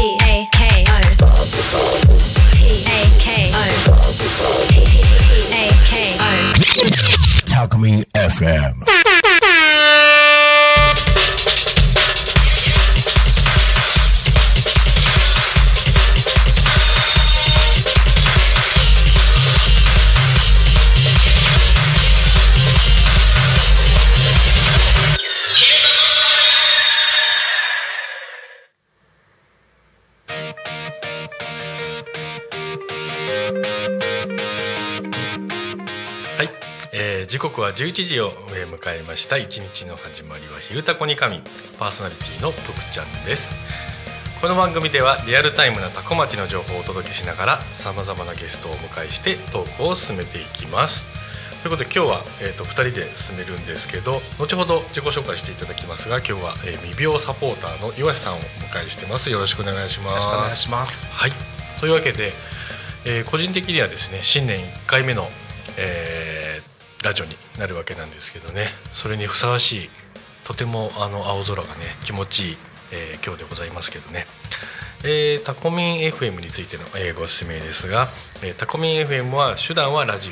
P A K O. P A K O. P A K O. Talk FM. 刻は11時をえー迎えました。一日の始まりは「昼タコに神」パーソナリティのぷくちゃんです。この番組ではリアルタイムなタコ町の情報をお届けしながらさまざまなゲストをお迎えしてトークを進めていきます。ということで今日は、えー、と2人で進めるんですけど後ほど自己紹介していただきますが今日は、えー未病サポーターの岩瀬さんをお迎えしてます。よろしくお願いします。よろしくお願いします。はい、というわけで、えー個人的にはですね新年1回目の、えーラジオになるわけなんですけどね。それにふさわしいとてもあの青空がね気持ちいい、えー今日でございますけどね、えータコミン FM についての、えーご説明ですが、えータコミン FM は手段はラジ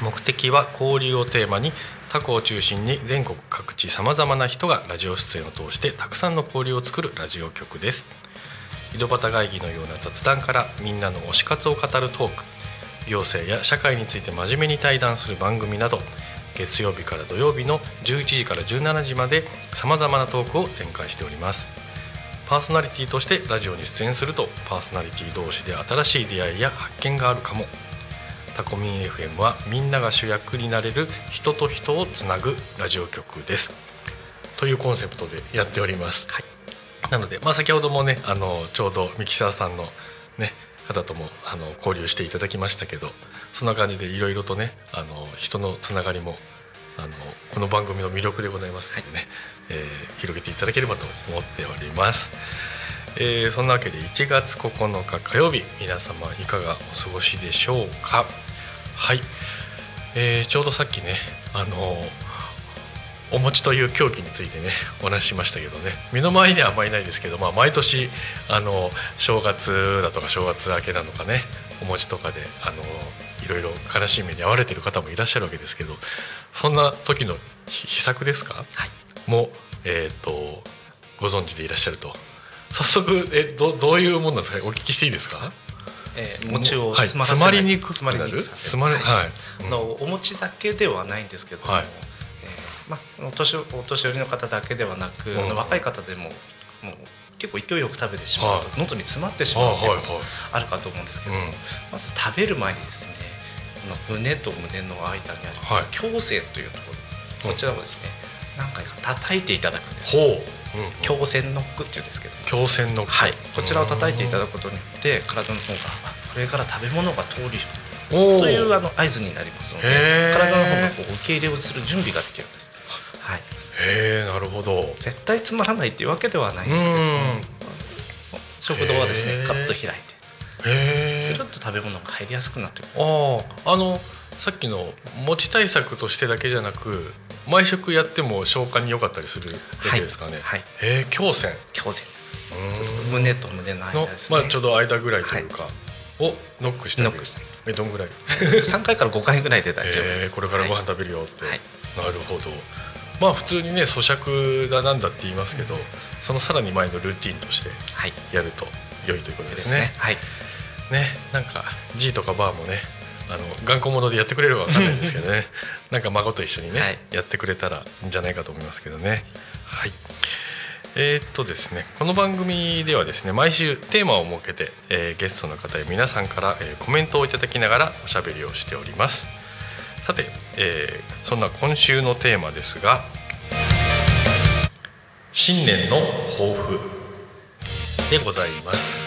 オ目的は交流をテーマにタコを中心に全国各地さまざまな人がラジオ出演を通してたくさんの交流を作るラジオ局です。井戸端会議のような雑談からみんなの推し活を語るトーク。行政や社会について真面目に対談する番組など月曜日から土曜日の11時から17時までさまざまなトークを展開しております。パーソナリティとしてラジオに出演するとパーソナリティ同士で新しい出会いや発見があるかも。タコミン FM はみんなが主役になれる人と人をつなぐラジオ局です。というコンセプトでやっております、なので、まあ、先ほどもねあのちょうどミキサーさんの、ね、方ともあの交流していただきましたけどそんな感じでいろいろとねあの人のつながりもあのこの番組の魅力でございますのでね、えー広げていただければと思っております。えーそんなわけで1月9日火曜日皆様いかがお過ごしでしょうか？はい、えーちょうどさっきねあのお餅という競技についてねお話ししましたけどね。身の回りにはあんまりないですけど、まあ、毎年あの正月だとか正月明けなのかねお餅とかであのいろいろ悲しい目に遭われてる方もいらっしゃるわけですけどそんな時のひ秘策ですか、も、えー、とご存知でいらっしゃると。早速えどどういうもんなんですか？お聞きしていいですか？えー、餅をはい。詰まりにくく詰まりなるにくさ。せ詰まりはい。あのお餅だけではないんですけども、はい。えーまあ、お年お年寄りの方だけではなく、うん若い方でももう結構勢いよく食べてしまうと、はい。喉に詰まってしまうというはいはい。ことあるかと思うんですけど、うん。まず食べる前にですね胸と胸の間にあはい。る胸腺というところ、こちらをですね何回か叩いていただくんですほう、うん、胸腺ノックっていうんですけど。強戦のはい、こちらを叩いていただくくことによって体の方があこれから食べ物が通るおというあの合図になりますので体の方がこう受け入れをする準備ができるんです、はい、へえなるほど。絶対つまらないっていうわけではないんですけど。食道はですねカッと開いて。スルッと食べ物が入りやすくなってくる。あああのさっきの餅対策としてだけじゃなく毎食やっても消化に良かったりするわけですかね、はい。へえ強戦。胸腺です。胸と胸の間のですね、まあちょうど間ぐらいというか、をノックしてノックしてえどんぐらい？3回から5回ぐらいで大丈夫です、えーこれからご飯はい。食べるよって、はい。なるほどまあ普通にね咀嚼だなんだって言いますけど、そのさらに前のルーティンとしてはい。やると良いということでですすね。ねはい。ねなんか G とかバーもねあの頑固者でやってくれれば分かんないんですけどね。なんか孫と一緒にね、はい。やってくれたらいいんじゃないかと思いますけどね。はい。えーっとですねこの番組ではですね毎週テーマを設けて、えーゲストの方や皆さんから、えーコメントをいただきながらおしゃべりをしておりますさて、えーそんな今週のテーマですが新年の抱負でございます。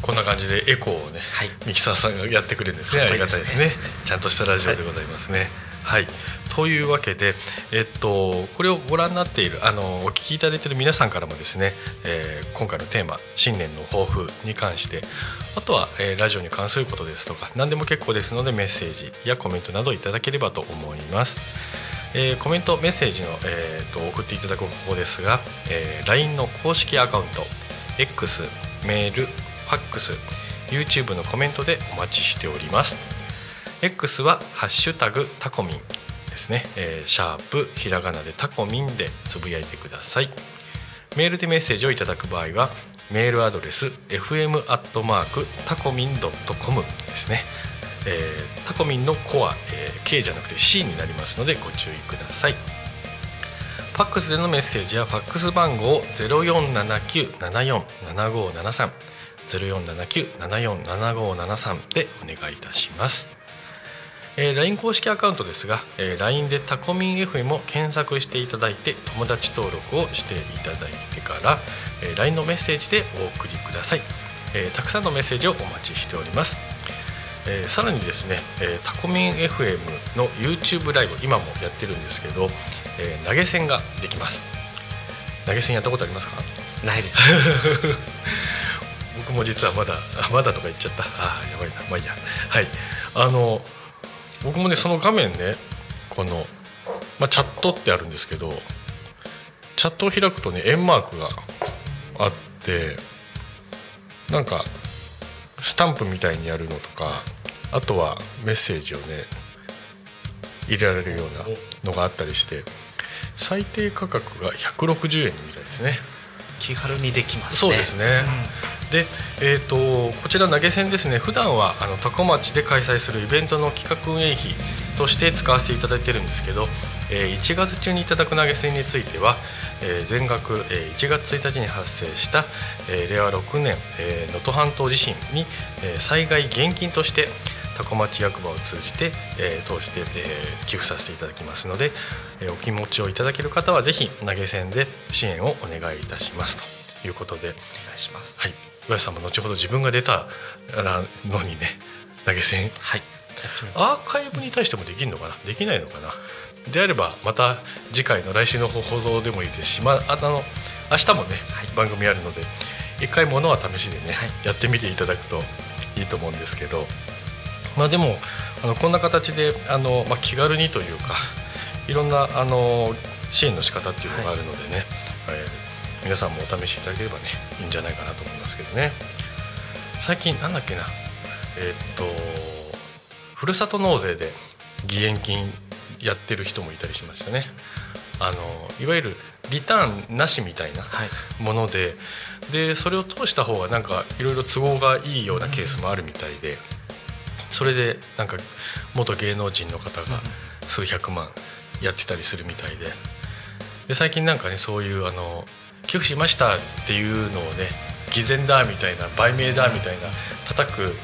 こんな感じでエコーをね、はい。ミキサーさんがやってくれるんですね。ありがたいですね。ちゃんとしたラジオでございますね。はい、はい。というわけでえっとこれをご覧になっているあのお聞きいただいている皆さんからもですね、えー今回のテーマ新年の抱負に関してあとは、えーラジオに関することですとか何でも結構ですのでメッセージやコメントなどいただければと思います。えーコメントメッセージの、えーと送っていただく方法ですが、えー LINE の公式アカウント X メールファックス YouTube のコメントでお待ちしております。X は「ハッシュタグタコミン」ですね、えーシャープひらがなでタコミンでつぶやいてください。メールでメッセージをいただく場合はメールアドレス fm アットマークタコミンドットコムですね、えータコミンのコア、えー K じゃなくて C になりますのでご注意ください。ファックスでのメッセージはファックス番号0479747573 0479747573でお願いいたします。えー LINE 公式アカウントですが、えー LINE でタコミン FM を検索していただいて友達登録をしていただいてから、えー LINE のメッセージでお送りください、えーたくさんのメッセージをお待ちしております、えーさらにですね、えータコミン FM の YouTube ライブ今もやってるんですけど、えー投げ銭ができます。投げ銭やったことありますか？ないです。僕も実はまだあまだとか言っちゃった。あーやばいな。まあいいや。はい。あの僕もねその画面ねこの、まあ、チャットってあるんですけどチャットを開くとね円マークがあってなんかスタンプみたいにやるのとかあとはメッセージをね入れられるようなのがあったりして最低価格が160円みたいですね。気軽にできますね。そうですね、で、えー、とこちら投げ銭ですね。普段はあの多古町で開催するイベントの企画運営費として使わせていただいてるんですけど、えー1月中にいただく投げ銭については、えー全額、えー1月1日に発生した、えー令和6年えー能登、半島地震に、えー災害現金として多古町役場を通じて、えー通して、えー寄付させていただきますので、えーお気持ちをいただける方はぜひ投げ銭で支援をお願いいたします。ということで、お願いします。はい、岩井さんも後ほど自分が出たのにね投げ銭。はい。アーカイブに対してもできるのかな？できないのかな？であればまた次回の来週の放送でもいいですし、まあ、あの明日もね、はい。番組あるので一回ものは試しでね、はい。やってみていただくといいと思うんですけどまあでもあのこんな形であの、まあ、気軽にというかいろんなあの支援の仕方っていうのがあるのでね、えー皆さんもお試しいただければねいいんじゃないかなと思いますけどね。最近なんだっけなえーっとふるさと納税で義援金やってる人もいたりしましたね。あのいわゆるリターンなしみたいなはい。ものででそれを通した方がなんかいろいろ都合がいいようなケースもあるみたいでそれでなんか元芸能人の方が数百万やってたりするみたいで。で最近なんかねそういうあの寄付しましたっていうのをね偽善だみたいな売名だみたいな叩く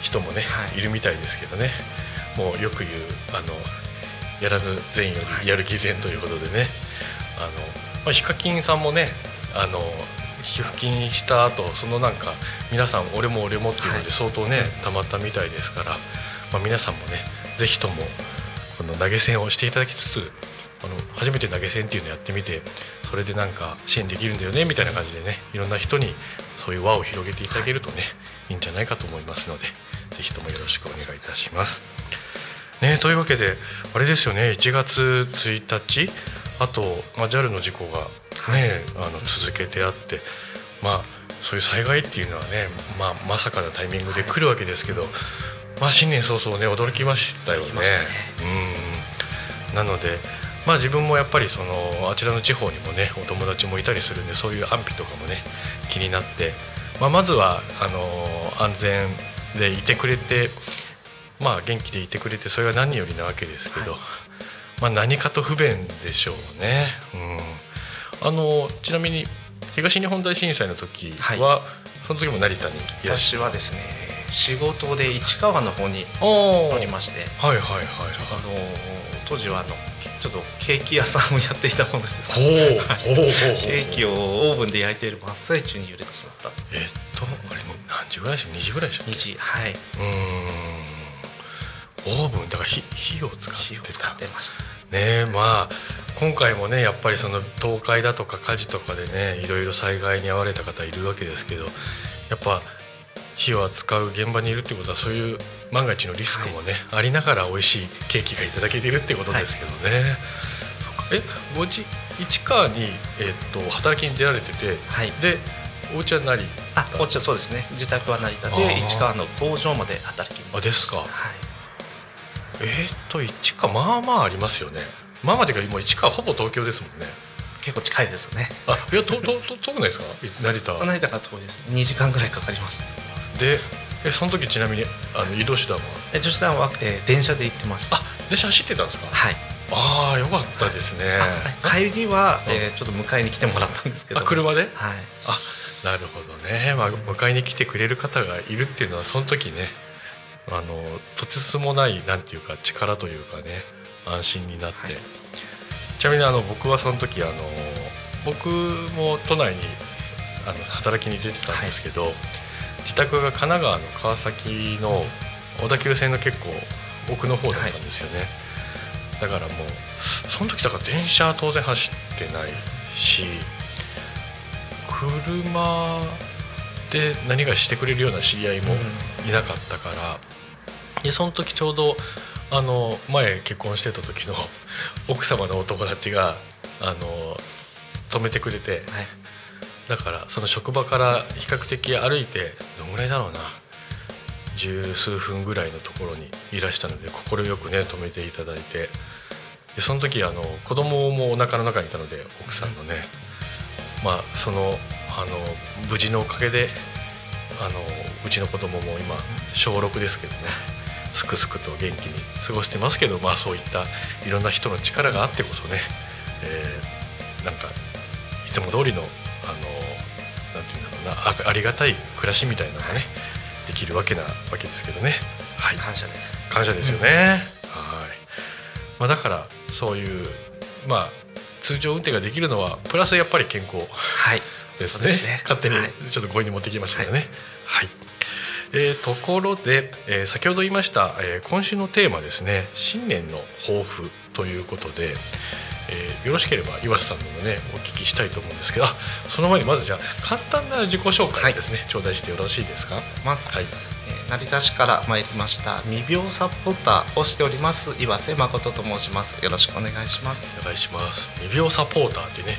人もね、はい。い、るみたいですけどね。もうよく言うあのやらぬ善よりやる偽善ということでね、あのまあ、ヒカキンさんもねあの寄付金した後そのなんか皆さん俺も俺もっていうのはい。で相当ね、たまったみたいですから、まあ、皆さんもねぜひともこの投げ銭をしていただきつつあの初めて投げ銭っていうのをやってみてそれでなんか支援できるんだよねみたいな感じでねいろんな人にそういう輪を広げていただけるとね、い、いんじゃないかと思いますのでぜひともよろしくお願いいたします。ね、というわけであれですよね1月1日あと、まあ、JAL の事故が、ねあの続けてあって、まあ、そういう災害っていうのはね、まあ、まさかのタイミングで来るわけですけど、まあ、新年早々ね驚きましたよね。ねうんなので、まあ、自分もやっぱりそのあちらの地方にもねお友達もいたりするんでそういう安否とかもね気になって、まあ、まずはあの安全でいてくれて、まあ、元気でいてくれてそれが何よりなわけですけど、はいまあ、何かと不便でしょうね。うん、あのちなみに東日本大震災の時は、その時も成田に私はですね仕事で市川の方にゃおおりまして。はいはいはいはい。あの当時はあのちょっとケーキ屋さんをやっていたものですほう。ほうほうほうケーキをオーブンで焼いている真っ最中に揺れてしまった。えっとあれ何時ぐらいでしょ2時ぐらいでしょ2時。はい。うーん。オーブンだから火火を使って火をた使ってましたねまあ今回もねやっぱりその倒壊だとか火事とかでねいろいろ災害に遭われた方いるわけですけどやっぱ火を扱う現場にいるってことはそういう万が一のリスクもね、ありながら美味しいケーキがいただけているってことですけどね、そっか。えごじ市川に、えっと働きに出られててはい。でお家は何あこっちはそうですね。自宅は成田あー。で市川の工場まで働きに。あですか。はいえーっと市川まあまあありますよね。まあまあていうかもう市川ほぼ東京ですもんね。結構近いですね。あいやととと遠くないですか？成田。成田から遠いですね。2時間ぐらいかかりました。でえその時ちなみにあの移動手段は？え女子団は、えー電車で行ってました。あ電車走ってたんですか？はい。ああよかったですね。あ帰りは、えーちょっと迎えに来てもらったんですけど。あ車で？はい。あなるほどね、まあ、迎えに来てくれる方がいるっていうのはその時ねあのとてつもないなんていうか力というかね安心になって、はい。ちなみにあの僕はその時あの僕も都内にあの働きに出てたんですけど、自宅が神奈川の川崎の小田急線の結構奥の方だったんですよね、だからもうその時だから電車は当然走ってないし車で何かしてくれるような知り合いもいなかったから、でその時ちょうどあの前結婚してた時の 奥様のお友達があの止めてくれてはい。だからその職場から比較的歩いてどのぐらいだろうな。十数分ぐらいのところにいらしたので快くね止めていただいて。でその時あの子供もお腹の中にいたので奥さんのね、まあそのあの無事のおかげであのうちの子供も今小6ですけどねすくすくと元気に過ごしてますけどまあそういったいろんな人の力があってこそね、えーなんかいつも通りのあのなんていうんだろうなあありがたい暮らしみたいなのがねできるわけなわけですけどね。はい、感謝です感謝ですよね。はい。まあだからそういうまあ通常運転ができるのはプラスやっぱり健康はいですね。ね勝手にはいちょっと強引に持ってきましたけどね。はい。えーところで、えー先ほど言いました、えー今週のテーマですね新年の抱負ということで、えーよろしければ岩瀬さんのもねお聞きしたいと思うんですけどあその前にまずじゃあ簡単な自己紹介ですね、頂戴してよろしいですか？ます、はい。えー成田市から参りました未病サポーターをしております岩瀬誠と申します。よろしくお願いします。お願いします。未病サポーターってね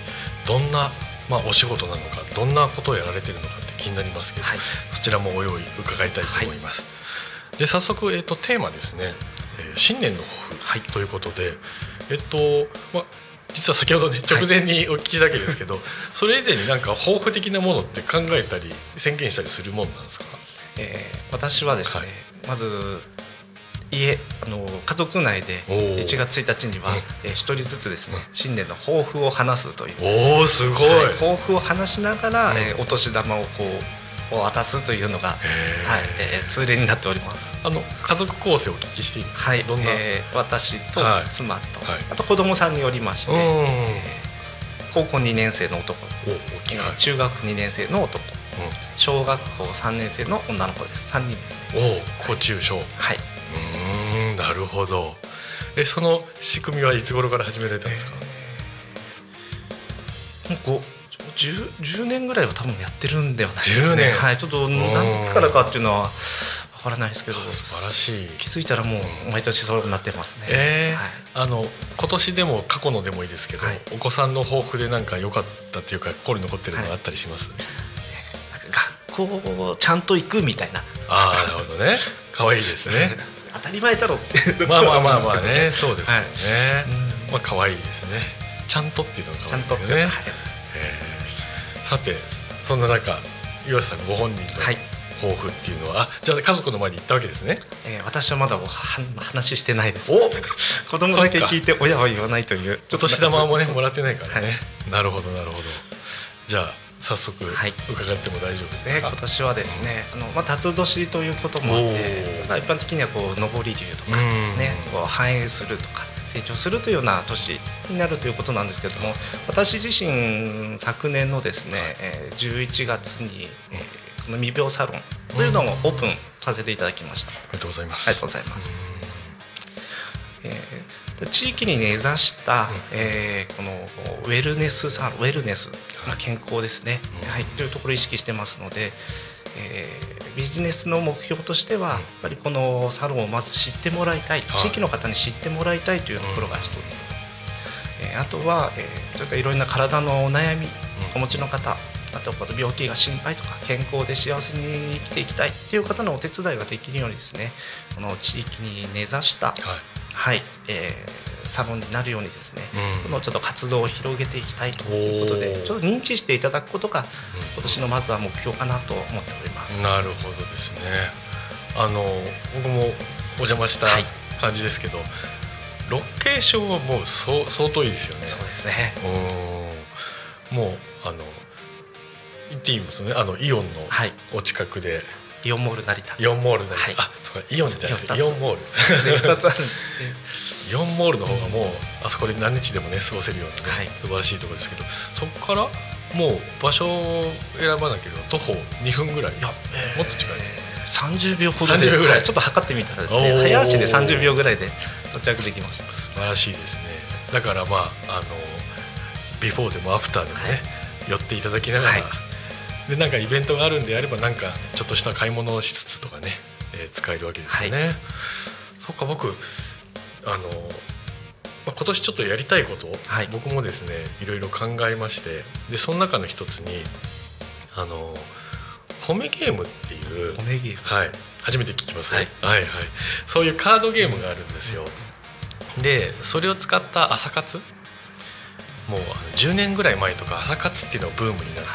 どんな、まあ、お仕事なのかどんなことをやられてるのかって気になりますけど、はい。そちらもお用意伺いたいと思います、で早速、えっとテーマですね、えー新年の抱負、ということでえっと、まあ実は先ほどね直前にお聞きしたわけですけど、それ以前になんか抱負的なものって考えたり宣言したりするもんなんですか？えー私はですね、はい。まず家あの家族内でおー。1月1日には、えー一人ずつですね新年の抱負を話すという、おおすごい、はい抱負を話しながら、うん。えーお年玉をこう渡すというのが、はいえー通例になっております。あの家族構成をお聞きしていいはい、どんな、えー私とはい。妻と、はい。あと子供さんによりまして、うん。えー高校2年生の男、お中学2年生の男。小学校3年生の女の子です。3人ですね。おお、高中小。うはいーん、なるほど。え、その仕組みはいつ頃から始められたんですか？こう 10, 10年ぐらいは多分やってるんではないですか10ね年はいちょっと何いつからかっていうのはわからないですけど素晴らしい。気づいたらもう毎年そうなってますねえーはいあの今年でも過去のでもいいですけど、はいお子さんの抱負でなんか良かったっていうか心に残ってるのがあったりします？なんか学校ちゃんと行くみたいなああ、なるほどね。可愛いですね。当たり前だろって。まあまあまあまあね、そうですよね。うんまあ可愛いですね。ちゃんとっていうのが可愛いですよね。はい。えー。さてそんな中岩瀬さんご本人のはい。抱負っていうのは、あじゃあ家族の前に行ったわけですね。えー私はまだおは話してないです。お 子供だけ聞いて親は言わないというお年玉もねもらっってないからね、はい。なるほどなるほど。じゃあ早速はい。伺っても大丈夫ですね、か、今年はですね、あのまあ辰年ということもあっおてー、まあ一般的にはこう上り竜とかうん。ね、こう繁栄するとか成長するというような年になるということなんですけれども、私自身昨年のですね、えー11月に、えーこの未病サロンというのをオープンさせていただきました、ありがとうございます。ありがとうございます、えーで地域に根ざした、えーこのウェルネスサロンウェルネス、まあ、健康ですね、うん。はい、というところを意識してますので、えービジネスの目標としては、やっぱりこのサロンをまず知ってもらいたい、はい。地域の方に知ってもらいたいというところが一つ、えーあとは、えーそういったいろんな体のお悩み、お持ちの方あとこの病気が心配とか健康で幸せに生きていきたいという方のお手伝いができるようにですねこの地域に根ざした、はいはいえーサロンになるようにですね、うん。このちょっと活動を広げていきたいということでちょっと認知していただくことが今年のまずは目標かなと思っております。なるほどですね。あの僕もお邪魔したはい。感じですけど、ロケーションはもう相当いいですよね。そうですね。うんもうあの言っていいんですよね。あのイオンのはい。お近くでイオンモール成田。イオンモールで、はい。あそうかイオンじゃないです。イオンモールで2 つあるんでイオンモールの方がもうあそこで何日でもね過ごせるようなね、はい。素晴らしいところですけどそこからもう場所を選ばなければ徒歩2分ぐらい。いや、えーもっと近い。30秒ほどで30秒ぐらい。はいちょっと測ってみたらですね早足で30秒ぐらいで到着できました素晴らしいですね。だからまああのビフォーでもアフターでもね、はい。寄っていただきながら、はいでなんかイベントがあるんであればなんかちょっとした買い物をしつつとかね、えー使えるわけですよね、そっか僕あの、まあ、今年ちょっとやりたいことを、はい。僕もですねいろいろ考えましてでその中の一つにあの褒めゲームっていうおめぎはい、初めて聞きます、はい。はいはい。そういうカードゲームがあるんですよ。でそれを使った朝活？もうあの10年ぐらい前とか朝活っていうのがブームになって、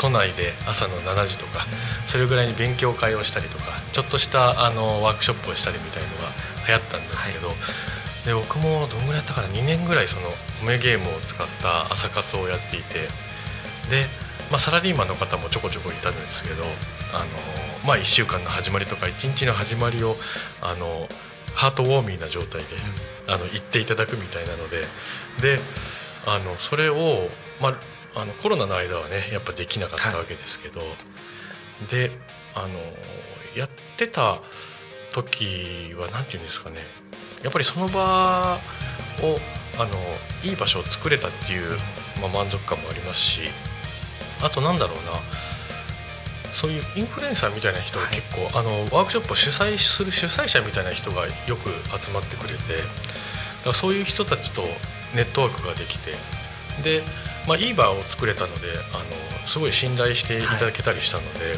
都内で朝の7時とかそれぐらいに勉強会をしたりとかちょっとしたあのワークショップをしたりみたいのが流行ったんですけど、で僕もどんぐらいやったかな2年ぐらいその褒めゲームを使った朝活をやっていてで、まあ、サラリーマンの方もちょこちょこいたんですけどあの、まあ、1週間の始まりとか1日の始まりをあのハートウォーミーな状態で、あの言っていただくみたいなのでであのそれを、まあ、あのコロナの間はねやっぱできなかったわけですけど、であのやってた時は何て言うんですかね。やっぱりその場をあのいい場所を作れたっていう、まあ、満足感もありますしあとなんだろうな。そういうインフルエンサーみたいな人が結構、あのワークショップを主催する主催者みたいな人がよく集まってくれてだからそういう人たちとネットワークができてで、まあ、いい場を作れたのであのすごい信頼していただけたりしたので、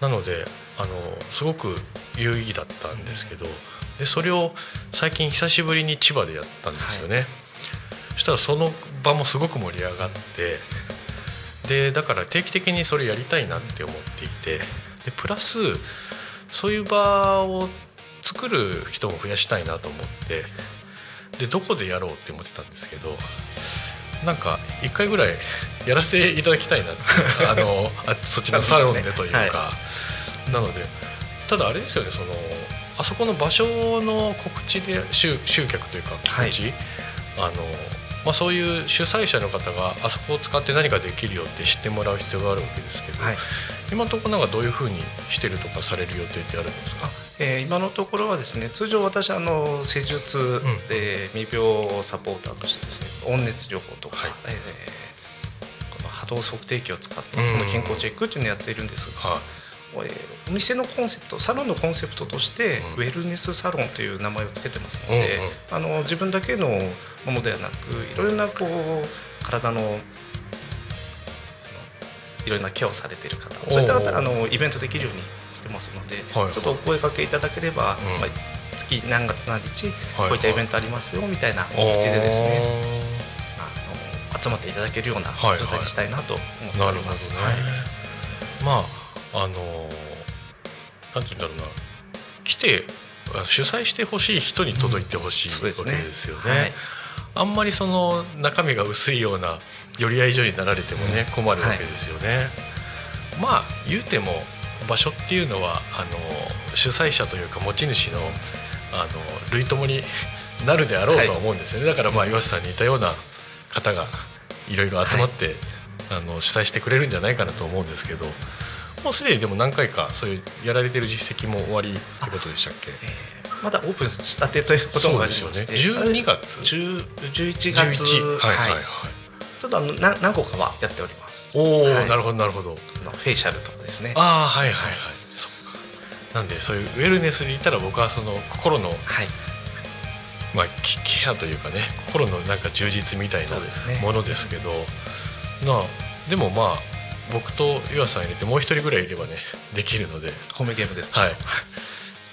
なのであのすごく有意義だったんですけどでそれを最近久しぶりに千葉でやったんですよね、そしたらその場もすごく盛り上がってでだから定期的にそれやりたいなって思っていてでプラスそういう場を作る人も増やしたいなと思ってでどこでやろうって思ってたんですけどなんか一回ぐらいやらせていただきたいな あのあそっちのサロンでというか、はなのでただあれですよねそのあそこの場所の告知で集集客というか告知、あのまあ、そういう主催者の方があそこを使って何かできるよって知ってもらう必要があるわけですけど、はい。今のところなんかどういうふうにしてるとかされる予定ってあるんですか？えー今のところはですね通常私あの施術、ん。えー未病サポーターとしてですね温熱療法とか、はい。えーこの波動測定器を使ったこうん。の健康チェックっていうのをやっているんですが、はい。えーお店のコンセプトサロンのコンセプトとして、うん。ウェルネスサロンという名前を付けてますので、あの自分だけのものではなくいろいろなこう体のいろいろなケアをされている方。そういった方あのイベントできるようにしてますので、はい。はいちょっとお声掛けいただければ、うんまあ、月何月何日、はい。こういったイベントありますよみたいな告知でですねねあの集まっていただけるようなはいはい。状態にしたいなと思っております。、まああのなんて言うんだろうな。来てあ主催してほしい人に届いてほしいわけそうですね。ですよね。はいあんまりその中身が薄いような寄り合い所になられてもね困るわけですよね。まあ言うても場所っていうのはあの主催者というか持ち主のあの類友になるであろうとは思うんですよね、だからまあ岩瀬さんに似たような方がいろいろ集まって、あの主催してくれるんじゃないかなと思うんですけどもうすでにでも何回かそういうやられてる実績も終わりってことでしたっけ？えーまだオープンしたてということもありまして、ね。12月？10 11月。11はいはいはい、ちょっとあのな何個かはやっております。おお、はい。なるほどなるほど。フェイシャルとかですね。ああはいはいはい。そっか。なんでそういうウェルネスに言ったら僕はその心のはい。まあケケアというかね心のなんか充実みたいなものですけど。なあでもまあ僕と岩さん入れてもう一人ぐらいいればねできるので。ホームゲームですか？はい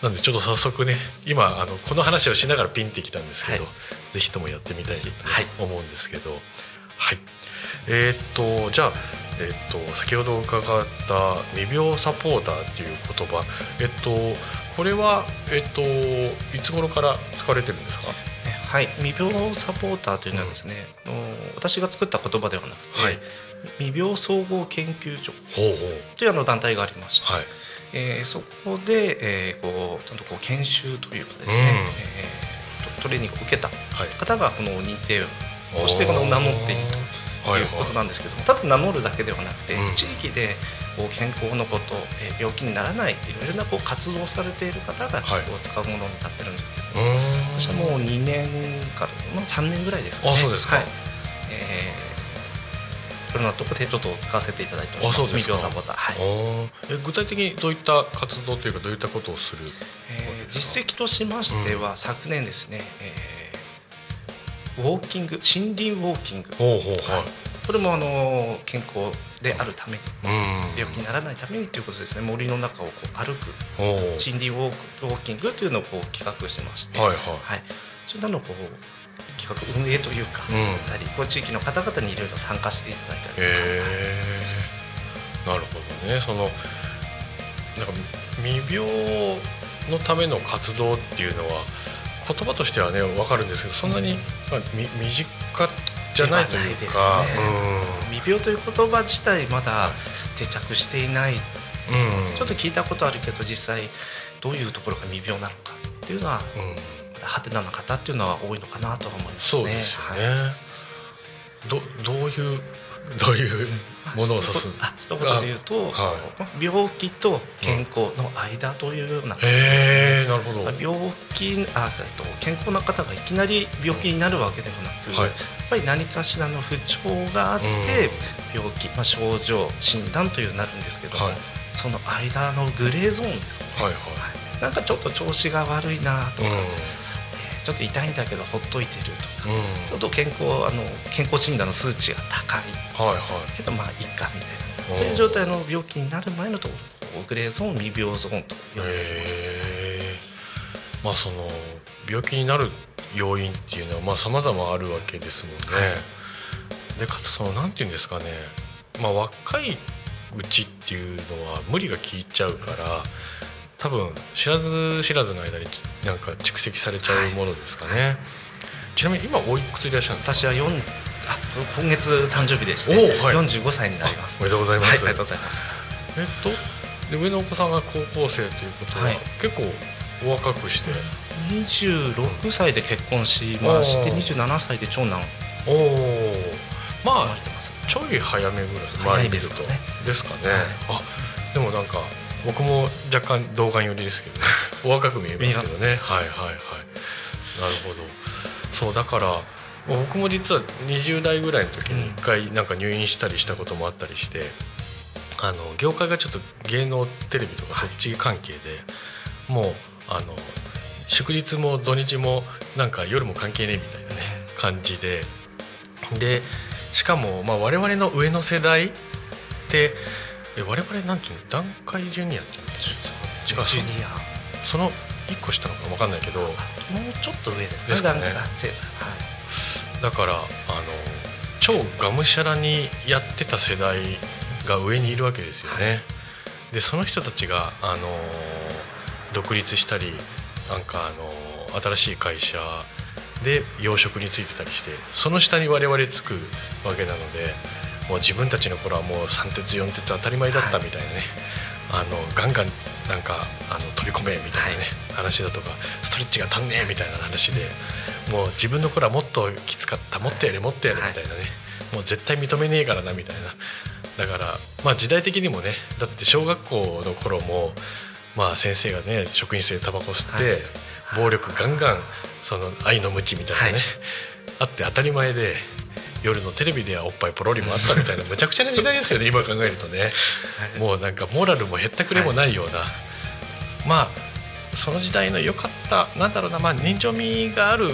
なんでちょっと早速ね今あのこの話をしながらピンってきたんですけど、はい。ぜひともやってみたいとはい。思うんですけど。はい。えーっとじゃあえーっと先ほど伺った未病サポーターっていう言葉えっとこれはえっといつ頃から使われてるんですか？えはい。未病サポーターというのはですね、あの私が作った言葉ではなくて、はい。未病総合研究所というあの団体がありまして、はいえーそこで、えーこうちゃんとこう研修というかですね、うん。えートトレーニングを受けたはい。方がこの認定をしてこの名乗っているとはいい。うことなんですけども、ただ名乗るだけではなくて、うん。地域でこう健康のこと、えー病気にならないいろいろなこう活動をされている方がこはい。う使うものになってるんですけど、うーん。私はもう2年か、まあ、3年ぐらいですかね。あそうですか。はい。えーいろんなとでちょっと使わせていただいております。あそうですか。未病サポー。ターはいえ具体的にどういった活動というかどういったことをする？えー実績としましては、昨年ですね、えーウォーキング森林ウォーキング。はい、これもあの健康であるためにうん。病気にならないためにということですね。森の中をこう歩く森林ウォークウォーキングというのをこう企画してまして、はいはい。はい、そういったのをこう企画運営というか、うん。たりこう地域の方々にいろいろ参加していただいたりとか、なるほどね。そのなんか未病のための活動っていうのは言葉としてはね分かるんですけどそんなに、まあ、み身近じゃないというかではない未病という言葉自体まだ定着していない、うんうん。ちょっと聞いたことあるけど実際どういうところが未病なのかっていうのはうんハテナな方っていうのは多いのかなとは思いますね。そうですよはいね、どどういうどういうものを指す？あ一言で言うと、は病気と健康の間というような感じですね。なるほど。病気あと健康な方がいきなり病気になるわけでもなく、はい。やっぱり何かしらの不調があって、病気、まあ、症状診断というなるんですけども、はい。その間のグレーゾーンですね、はいははい。なんかちょっと調子が悪いなとか、ちょっと痛いんだけどほっといてるとか、うん。ちょっと健康あの健康診断の数値が高い。はいはい。けどまあいいかみたいおーなそういう状態の病気になる前のところグレーゾーン未病ゾーンと呼んでおります。まあその病気になる要因っていうのはまあ様々あるわけですもんね。でかつそのなんていうんですかね、まあ若いうちっていうのは無理が効いちゃうから。多分知らず知らずの間になんか蓄積されちゃうものですかね、ちなみに今おいくついらっしゃるんですか？私は4あ今月誕生日でして、はい。45歳になります。おめでとうございます、はい、ありがとうございます。えっとで上のお子さんが高校生ということは、はい。結構お若くして？26歳で結婚しましておー27歳で長男。おおまあちょい早めぐらい早いですかね。周り見ると。ですかね、あでもなんか僕も若干童顔寄りですけど、ね、お若く見えますけどね。はいはいはい。なるほど。そうだから僕も実は20代ぐらいの時に1回なんか入院したりしたこともあったりして、あの業界がちょっと芸能テレビとかそっち関係でもうあの祝日も土日もなんか夜も関係ねえみたいなね感じで。でしかもまあ我々の上の世代ってえ我々なんていうの？段階ジュニアっていうの違うジュニア。その1個下のか分かんないけどもうちょっと上ですですかね。段階生は。い。だからあの超がむしゃらにやってた世代が上にいるわけですよね。でその人たちがあの独立したりなんかあの新しい会社で養殖についてたりしてその下に我々つくわけなのでもう自分たちの頃はもう3鉄4鉄当たり前だったみたいなね、あのガンガンなんかあの飛び込めみたいなね、話だとかストレッチが足んねえみたいな話でもう自分の頃はもっときつかったもっとやれもっとやれみたいなね、もう絶対認めねえからなみたいな。だからまあ時代的にもねだって小学校の頃もまあ先生がね職員室でタバコ吸って、はい。暴力ガンガンその愛の無知みたいなね、はい。あって当たり前で夜のテレビではおっぱいポロリもあったみたいなむちゃくちゃな時代ですよね 今考えるとね。もうなんかモラルも減ったくれもないような、まあその時代の良かったなんだろうなまあ人情味がある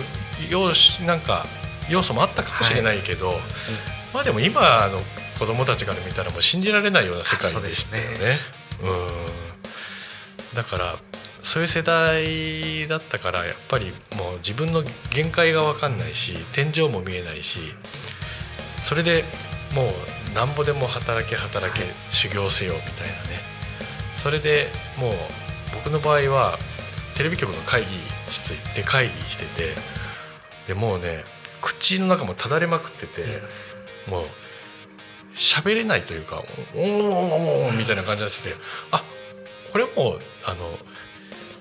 要素なんか要素もあったかもしれないけど、まあでも今の子供たちから見たらもう信じられないような世界でしたよそうね。うん。だからそういう世代だったからやっぱりもう自分の限界が分かんないし天井も見えないしそれでもうなんぼでも働け働け、修行せよみたいなね。それでもう僕の場合はテレビ局の会議室行って会議しててでもうね口の中もただれまくってて、もう喋れないというか「おんおんおんおん」みたいな感じになっててあこれもうあの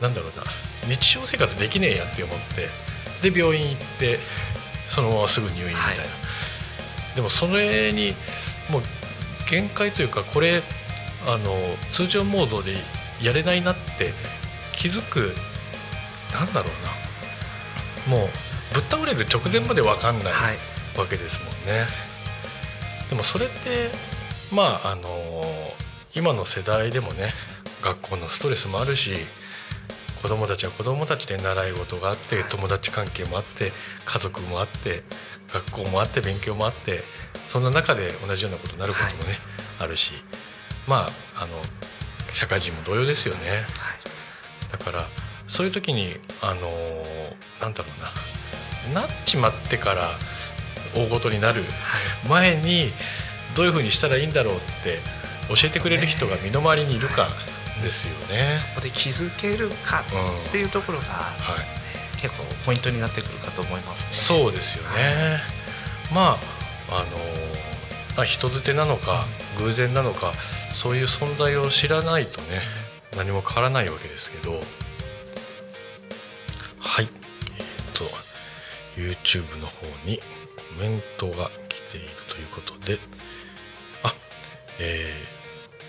なんだろうな日常生活できねえやって思ってで病院行ってそのまますぐ入院みたいな、はい。でもそれにもう限界というかこれあの通常モードでやれないなって気づくなんだろうな。もうぶっ倒れる直前まで分かんないはい。わけですもんね。でもそれってまああの今の世代でもね学校のストレスもあるし子供たちは子供たちで習い事があってはい。友達関係もあって家族もあって学校もあって勉強もあってそんな中で同じようなことになることもね、あるしまああの社会人も同様ですよね。はい。だからそういう時にあのなんだろうななっちまってから大ごとになる前にどういうふうにしたらいいんだろうって教えてくれる人が身の回りにいるかですよね。ここで気づけるかうんっていうところがはい、結構ポイントになってくるかと思いますね。そうですよね。まああのまあ人づてなのか偶然なのかそういう存在を知らないとね何も変わらないわけですけど。はい。えっ、と YouTube の方にコメントが来ているということで。あえー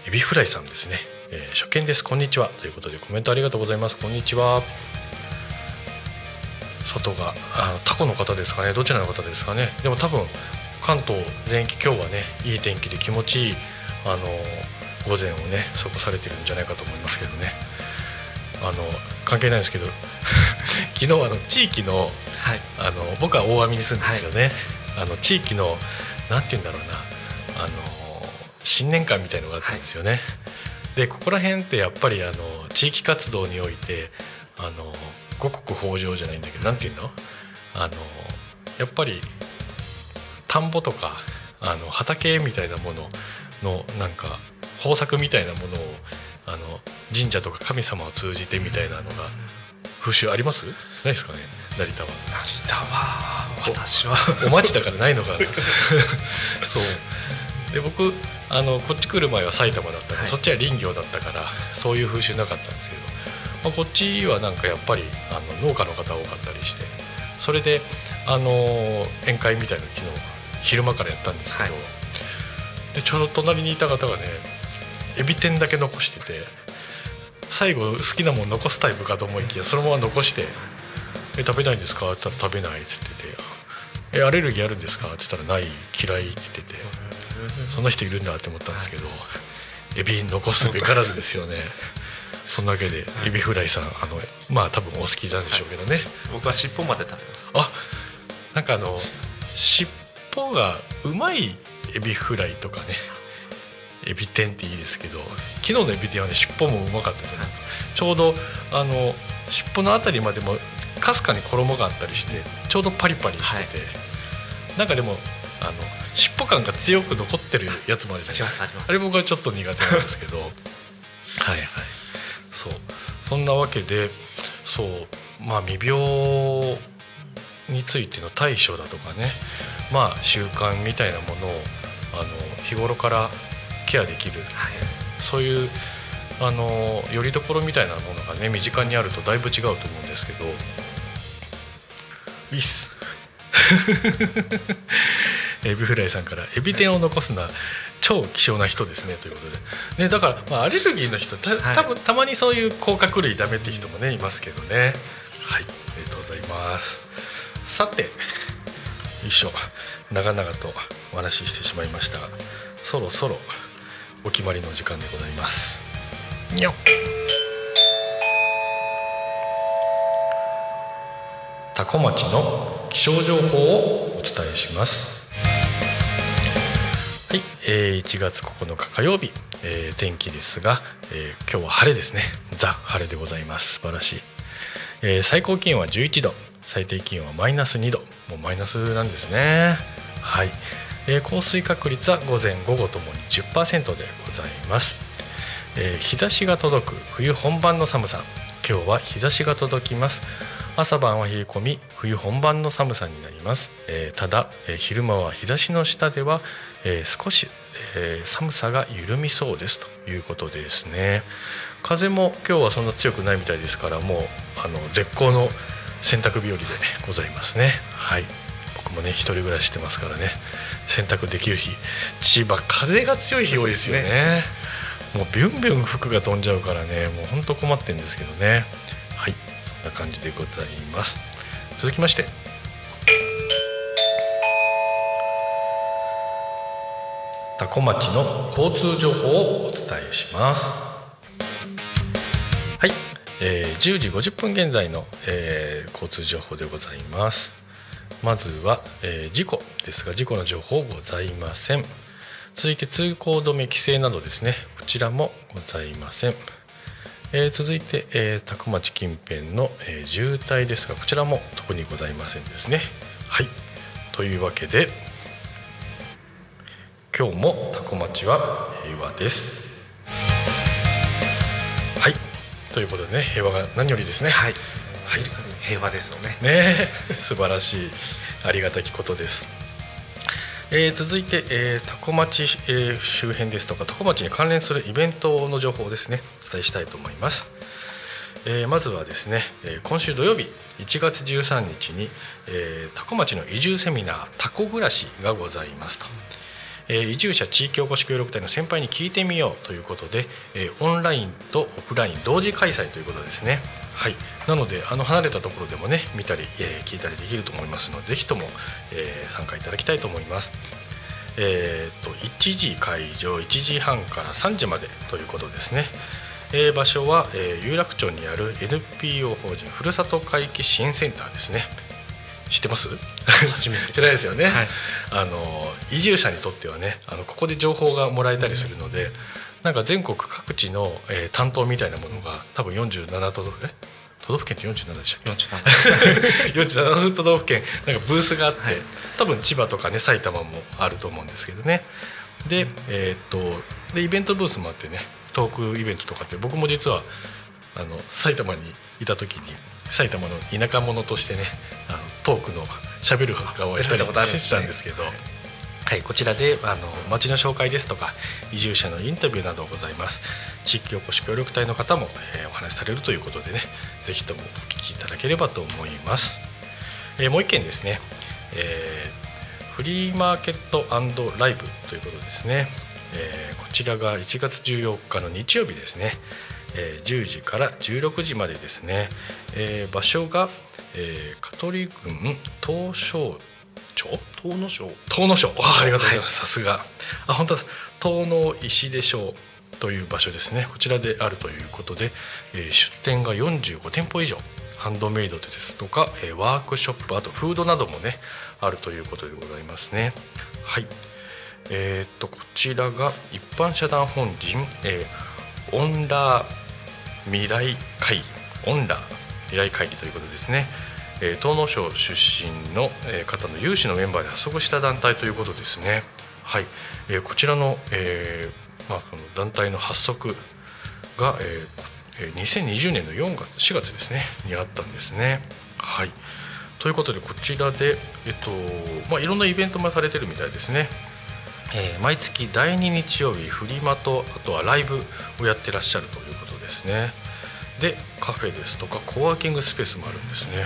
エビフライさんですね、えー初見です。こんにちは。ということでコメントありがとうございます。こんにちは。外があのタコの方ですかね。どちらの方ですかね。でも多分関東全域今日はねいい天気で気持ちいいあの午前をね過ごされてるんじゃないかと思いますけどね。あの関係ないんですけど。昨日あの地域のはい。あの僕は大網に住んでるんですよね、あの地域のなんて言うんだろうな。あの新年会みたいのがあったんですよね、でここら辺ってやっぱりあの地域活動においてあの五穀豊穣じゃないんだけどなんて言うの？あのやっぱり田んぼとかあの畑みたいなもののなんか豊作みたいなものをあの神社とか神様を通じてみたいなのが風習あります？ないですかね？成田は。成田は私は。お待ちだからないのかな。そう。で僕あのこっち来る前は埼玉だったから、はいそっちは林業だったからそういう風習なかったんですけど、まあ、こっちはなんかやっぱりあの農家の方多かったりしてそれであの宴会みたいなの昨日昼間からやったんですけど、はいでちょうど隣にいた方がねエビ天だけ残してて最後好きなもん残すタイプかと思いきやそのまま残して「え食べないんですか?」って言ったら「食べない」っつってて「えアレルギーあるんですか?」って言ったら「ない嫌い」って言っててそんな人いるんだって思ったんですけどエビ残すべからずですよね。そんなわけでエビフライさんあのまあ多分お好きなんでしょうけどね。僕は尻尾まで食べます。あなんかあの尻尾がうまいエビフライとかねエビ天っていいですけど昨日のエビ天はね尻尾もうまかったですよね。ちょうどあの尻尾のあたりまでもかすかに衣があったりしてちょうどパリパリしてて、なんかでもあの尻尾感が強く残ってるやつもあるじゃないですか。あれ僕はちょっと苦手なんですけど。はいはい。そう。そんなわけでそう。まあ未病についての対処だとかね。まあ習慣みたいなものをあの日頃からケアできる。はい。そういうあのよりどころみたいなものがね身近にあるとだいぶ違うと思うんですけど。いいっすエビフライさんから「エビ天を残すな超希少な人ですねということで、ね、だから、まあ、アレルギーの人たたまにそういう甲殻類ダメって人もねいますけどね。はいありがとうございます。さてよいしょ長々とお話ししてしまいました。がそろそろお決まりの時間でございます。にょっ多古町の気象情報をお伝えしますはい、えー1月9日火曜日、えー天気ですが、えー今日は晴れですね。ザ晴れでございます。素晴らしい、えー最高気温は11度。最低気温はマイナス2度。もうマイナスなんですね。はい、えー降水確率は午前午後ともに10%でございます。えー日差しが届く。冬本番の寒さ。今日は日差しが届きます。朝晩は冷え込み冬本番の寒さになります、えーただ、えー昼間は日差しの下では、えー少し、えー寒さが緩みそうです。ということでですね。風も今日はそんな強くないみたいですからもうあの絶好の洗濯日和でございますね。はい。僕もね一人暮らししてますからね。洗濯できる日。千葉風が強い日多いですよね。もうビュンビュン服が飛んじゃうからね。もうほんと困ってるんですけどね。はい。こんな感じでございます。続きまして多古町の交通情報をお伝えします。はい、えー10時50分現在の、えー交通情報でございます。まずは、えー事故ですが事故の情報ございません。続いて通行止め規制などですね。こちらもございません、えー続いて、えー、多古町近辺の、えー渋滞ですがこちらも特にございませんですね。はい。というわけで今日も多古町は平和です。はい。ということでね平和が何よりですね。はい。はい。平和ですよね。ね。え 素晴らしい。ありがたきことです、えー続いて、えー、多古町、えー周辺ですとか多古町に関連するイベントの情報をですね。お伝えしたいと思います、えーまずはですね、えー今週土曜日1月13日に、えー、多古町の移住セミナー「タコ暮らし」がございますと。移住者地域おこし協力隊の先輩に聞いてみようということで、オンラインとオフライン同時開催ということですね。はい、なのであの離れたところでもね見たり、え聞いたりできると思いますのでぜひとも、え参加いただきたいと思います。えー、と1時会場1時半から3時までということですね。えー場所は、えー有楽町にある NPO 法人ふるさと回帰支援センターですね。知ってます？初めて知ってないですよね、はい。あの移住者にとってはねあのここで情報がもらえたりするので、なんか全国各地の、えー担当みたいなものが多分47都道府え都道府県って47でしたっ47け47 都道府県なんかブースがあって、はい。多分千葉とかね埼玉もあると思うんですけどね。で,、えーっとでイベントブースもあってねトークイベントとかって僕も実はあの埼玉にいた時に埼玉の田舎者としてねあのトークのしゃべる側をやったやったことあるんりですね。したんですけど。はい、こちらであの町の紹介ですとか移住者のインタビューなどございます。地域おこし協力隊の方も、えーお話しされるということでねぜひともお聞きいただければと思います、えーもう一件ですね、えーフリーマーケットライブということですね、えーこちらが1月14日の日曜日ですね、えー10時から16時までですね、えー場所が、えー香取郡東庄町？遠野省遠野省あありがとうございます、さすが。あ本当だ。遠野石出省という場所ですね。こちらであるということで、えー出店が45店舗以上。ハンドメイドですとか、えーワークショップあとフードなどもねあるということでございますね。はい。えーっとこちらが一般社団法人、えーオンラー未来会オンラ未来会議ということですね、東農省出身の、方の有志のメンバーで発足した団体ということですね。はい、えこちらの,、えーまあ、この団体の発足が、えー2020年の4月4月ですねにあったんですね。はい。ということでこちらで、えっとまあ、いろんなイベントもされてるみたいですね。えー毎月第2日曜日フリマとあとはライブをやってらっしゃるとですね。でカフェですとかコワーキングスペースもあるんですね。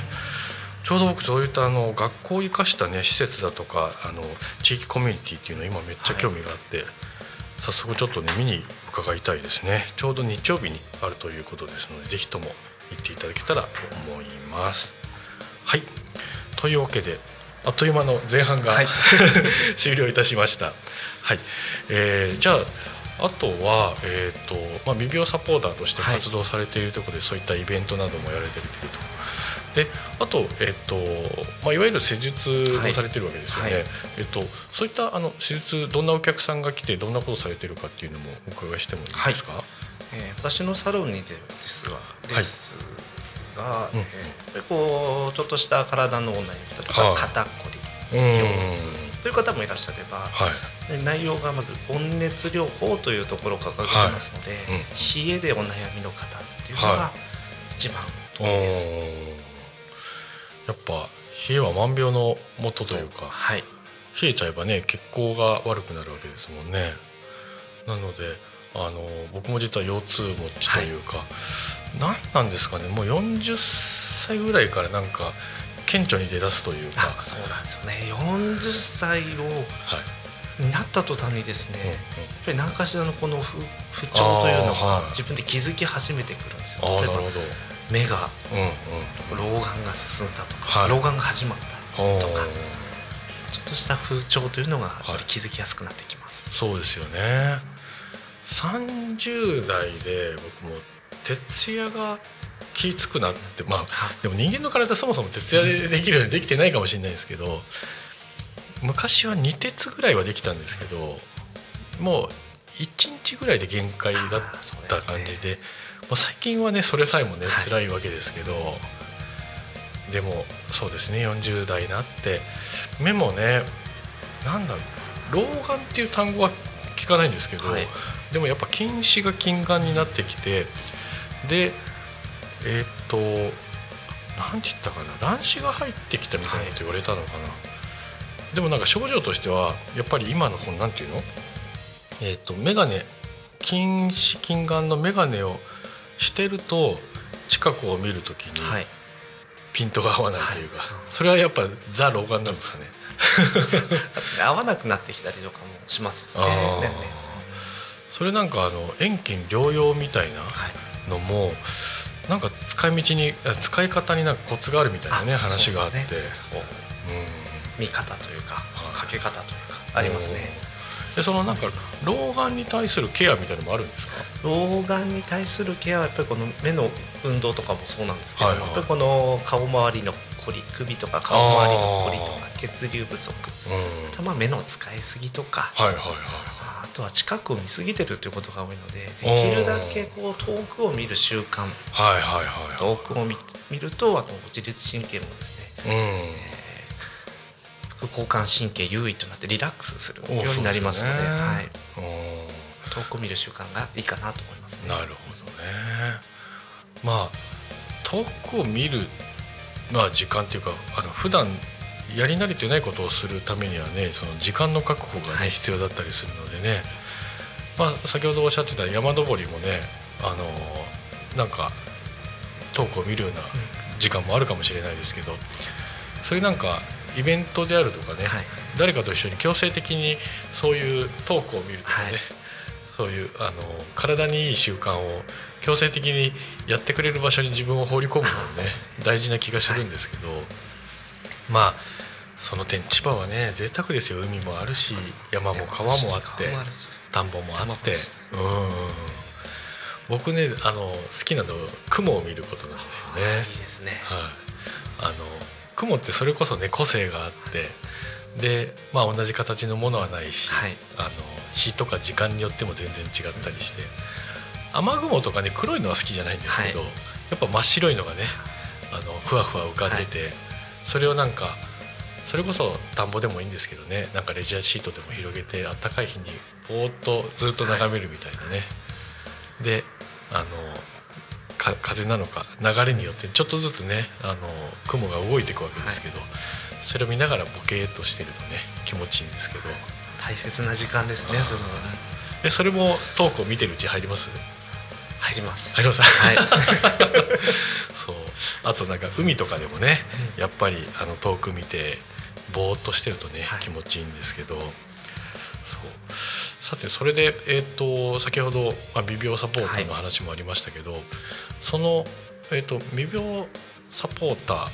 ちょうど僕そういったあの学校を生かしたね施設だとかあの地域コミュニティっていうの今めっちゃ興味があって、早速ちょっとね見に伺いたいですね。ちょうど日曜日にあるということですのでぜひとも行っていただけたらと思います。はい。というわけであっという間の前半が、はい、終了いたしました。はい、えー、じゃああとは、えーとまあ、未病サポーターとして活動されているところで、はい、そういったイベントなどもやられていると。であと,、えーとまあ、いわゆる施術をされてるわけですよね、はい。はい、えーと、そういったあの施術どんなお客さんが来てどんなことされてるかっていうのもお伺いしてもいいですか、はい、えー、私のサロンにですがですが、うん、えー、こうちょっとした体のお悩み例えば肩こり、腰痛という方もいらっしゃれば、はい、内容がまず温熱療法というところを掲げてますので、はい。うん、冷えでお悩みの方っていうのが一番多いです。やっぱ冷えは万病のもとというか、はい、冷えちゃえばね血行が悪くなるわけですもんね。なのであの僕も実は腰痛持ちというか、はい、何なんですかね。もう40歳ぐらいからなんか顕著に出だすというか。そうなんですよね。40歳を、はい、になった途端にですね、やっぱり何かしらのこの不不調というのが自分で気づき始めてくるんですよ。例えば目が、老眼が進んだとか、はい、老眼が始まったとかちょっとした風潮というのが気づきやすくなってきます、はい、そうですよね。30代で僕も徹夜が気つくなってまあでも人間の体そもそも徹夜でできるようにできてないかもしれないですけど昔は2鉄ぐらいはできたんですけどもう1日ぐらいで限界だった感じで。まあ、最近はねそれさえもね辛いわけですけど、はい、でもそうですね40代になって目もねなんだ老眼っていう単語は聞かないんですけど、はい、でもやっぱ近視が近眼になってきてでえー、っと何て言ったかな乱視が入ってきたみたいなこと言われたのかな、はい、でもなんか症状としてはやっぱり今のこの何て言うの？えー、っと眼鏡近視近眼の眼鏡をしてると近くを見るときにピントが合わないというか、はい、それはやっぱザ老眼なんですかね。合わなくなってきたりとかもしますね。それなんかあの遠近療養みたいなのも、はい、なんか使い道に使い方になんかコツがあるみたいなね話があって、ねうん、見方というかかけ方というかありますね。でそのなんか老眼に対するケアみたいなのもあるんですか？老眼に対するケアはやっぱりこの目の運動とかもそうなんですけど、はいはい、やっぱりこの顔周りのこり首とか顔周りのこりとか血流不足、うん、あとまあ目の使いすぎとか、はいはいはい、あとは近くを見すぎてるということが多いのでできるだけこう遠くを見る習慣、はいはいはい、遠くを見見るとあの自律神経もですね、うん。えー副交感神経優位となってリラックスするようになりますので、ね、はい、遠く見る習慣がいいかなと思いますね。なるほどね。まあ遠くを見るまあ時間っていうかあの普段やり慣れてないことをするためにはねその時間の確保がね、はい、必要だったりするのでね、まあ、先ほどおっしゃってた山登りもねあのなんか遠くを見るような時間もあるかもしれないですけどそういうなんかイベントであるとかね、はい、誰かと一緒に強制的にそういうトークを見るとかね、はい、そういうあの体にいい習慣を強制的にやってくれる場所に自分を放り込むのもね大事な気がするんですけど、はい、まあその点千葉はね贅沢ですよ。海もあるし山も川もあって田んぼもあって。うん僕ねあの好きなの雲を見ることなんですよね。いいですね。はい、あの雲ってそれこそね個性があってで、まあ、同じ形のものはないし、はい、あの日とか時間によっても全然違ったりして、雨雲とかね黒いのは好きじゃないんですけど、はい、やっぱ真っ白いのがねあのふわふわ浮かんでて、はい、それをなんかそれこそ田んぼでもいいんですけどねなんかレジャーシートでも広げてあったかい日にぼーっとずっと眺めるみたいなね、であの風なのか流れによってちょっとずつねあの雲が動いていくわけですけど、はい、それを見ながらボケーっとしてるとね気持ちいいんですけど。大切な時間ですねそれもえそれもトークを見てるうち入ります？入ります。入ります？はい。そう。あとなんか海とかでもね、やっぱりあの遠く見てぼーっとしてるとね、はい、気持ちいいんですけど。そう。さてそれで、えー、と先ほど、まあ、微病サポーターの話もありましたけど、その、えー、と未病サポータ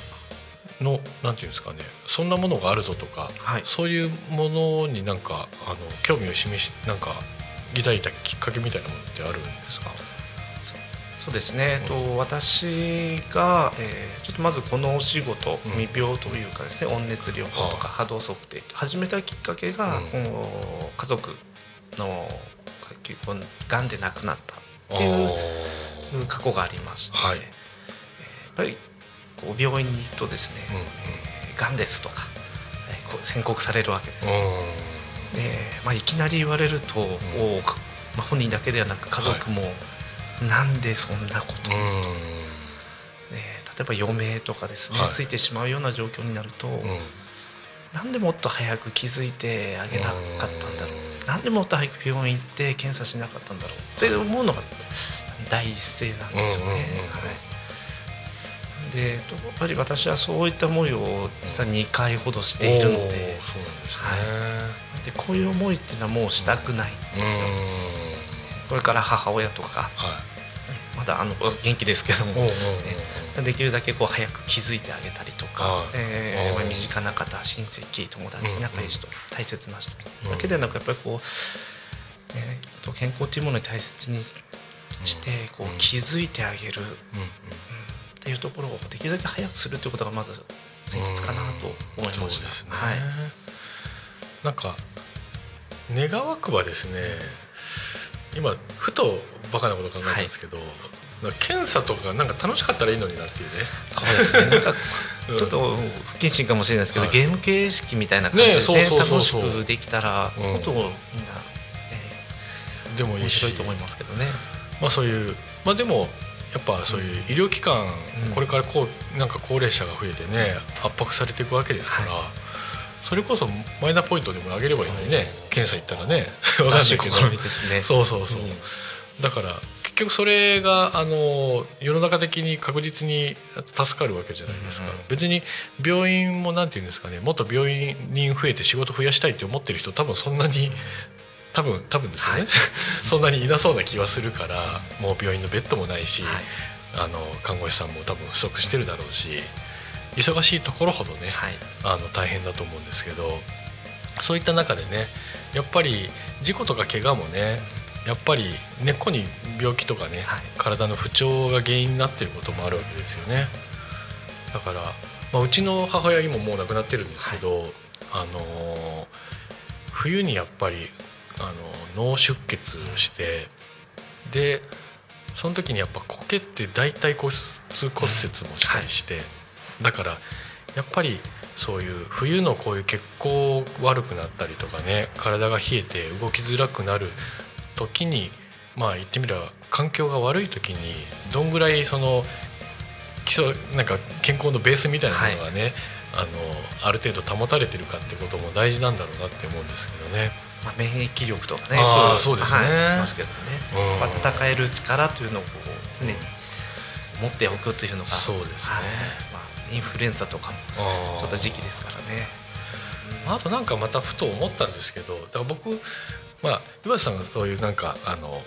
ーのなんていうんですかねそんなものがあるぞとか、はい。そういうものになんかあの興味を示しなんか抱いたきっかけみたいなものってあるんですか？そうですね、えっと私が、えーちょっとまずこのお仕事、うん。未病というかですね温熱療法とか波動測定始めたきっかけが、うん。この家族のがんで亡くなったっていう過去がありまして、はい。えーやっぱりこう病院に行くとですね、うんうん。えーがんですとか、え宣告されるわけです。うでまあ、いきなり言われると、おーかまあ、本人だけではなく家族も、なんでそんなことに、んうん。えー例えば余命とかですね、はい。ついてしまうような状況になると、うん。なんでもっと早く気づいてあげなかったんだろう。うん。なんでもっと早く病院行って検査しなかったんだろうって思うのが第一声なんですよね。うんうんうんうん。はい、でやっぱり私はそういった思いを実は2回ほどしているのでおーそうなんですね、でこういう思いっていうのはもうしたくないんですよ。これから母親とかはまだあの元気ですけども、いおうおうおうおうできるだけこう早く気づいてあげたりとか、はい。えー身近な方親戚友達うん仲いい人、大切な人うんだけでなくやっぱりこう、えーと健康というものに大切にしてこううん。気づいてあげる、うん。うん。うん。っていうところをできるだけ早くするということがまず先決かなと思いました。ね、はい。なんか願わくばですね今ふとバカなこと考えたんですけど、なんか検査とかなんか楽しかったらいいのになっていうね。そうですね。なんか うん。ちょっと不謹慎かもしれないですけど、はい。ゲーム形式みたいな感じで、楽しくできたら、うん。もっとみんな、えでも面白いと思いますけどね。まあそういうまあでもやっぱそういう医療機関、うん。これからこうなんか高齢者が増えてね圧迫されていくわけですから、それこそマイナポイントでも上げればいいのにね、検査行ったらね 分かんないけど。ね。そうそうそう、うん。だから結局それがあの世の中的に確実に助かるわけじゃないですか、うん別に病院もなんていうんですかねもっと病院に増えて仕事増やしたいって思ってる人多分そんなに多分多分ですよね、はい。そんなにいなそうな気はするからもう病院のベッドもないし、はい。あの看護師さんも多分不足してるだろうし忙しいところほどね、はい。あの大変だと思うんですけどそういった中でねやっぱり事故とか怪我もねやっぱり根っこに病気とかね、はい。体の不調が原因になっていることもあるわけですよね。だから、まあ、うちの母親今もう亡くなってるんですけど、あの冬にやっぱりあの脳出血をしてでその時にやっぱ苔って大腿骨骨折もしたりして、だからやっぱりそういう冬のこういう血行悪くなったりとかね体が冷えて動きづらくなる時にまあ言ってみれば環境が悪い時にどんぐらいその基礎なんか健康のベースみたいなものがね、あのある程度保たれてるかってことも大事なんだろうなって思うんですけどね。まあ免疫力とかね。あーこうそうですねはいますけどね。うんまあ戦える力というのを常に持っておくというのが。そうですねはいまあインフルエンザとかもあーちょっと時期ですからね。あとなんかまたふと思ったんですけどだから僕まあ岩瀬さんがそういうなんかあの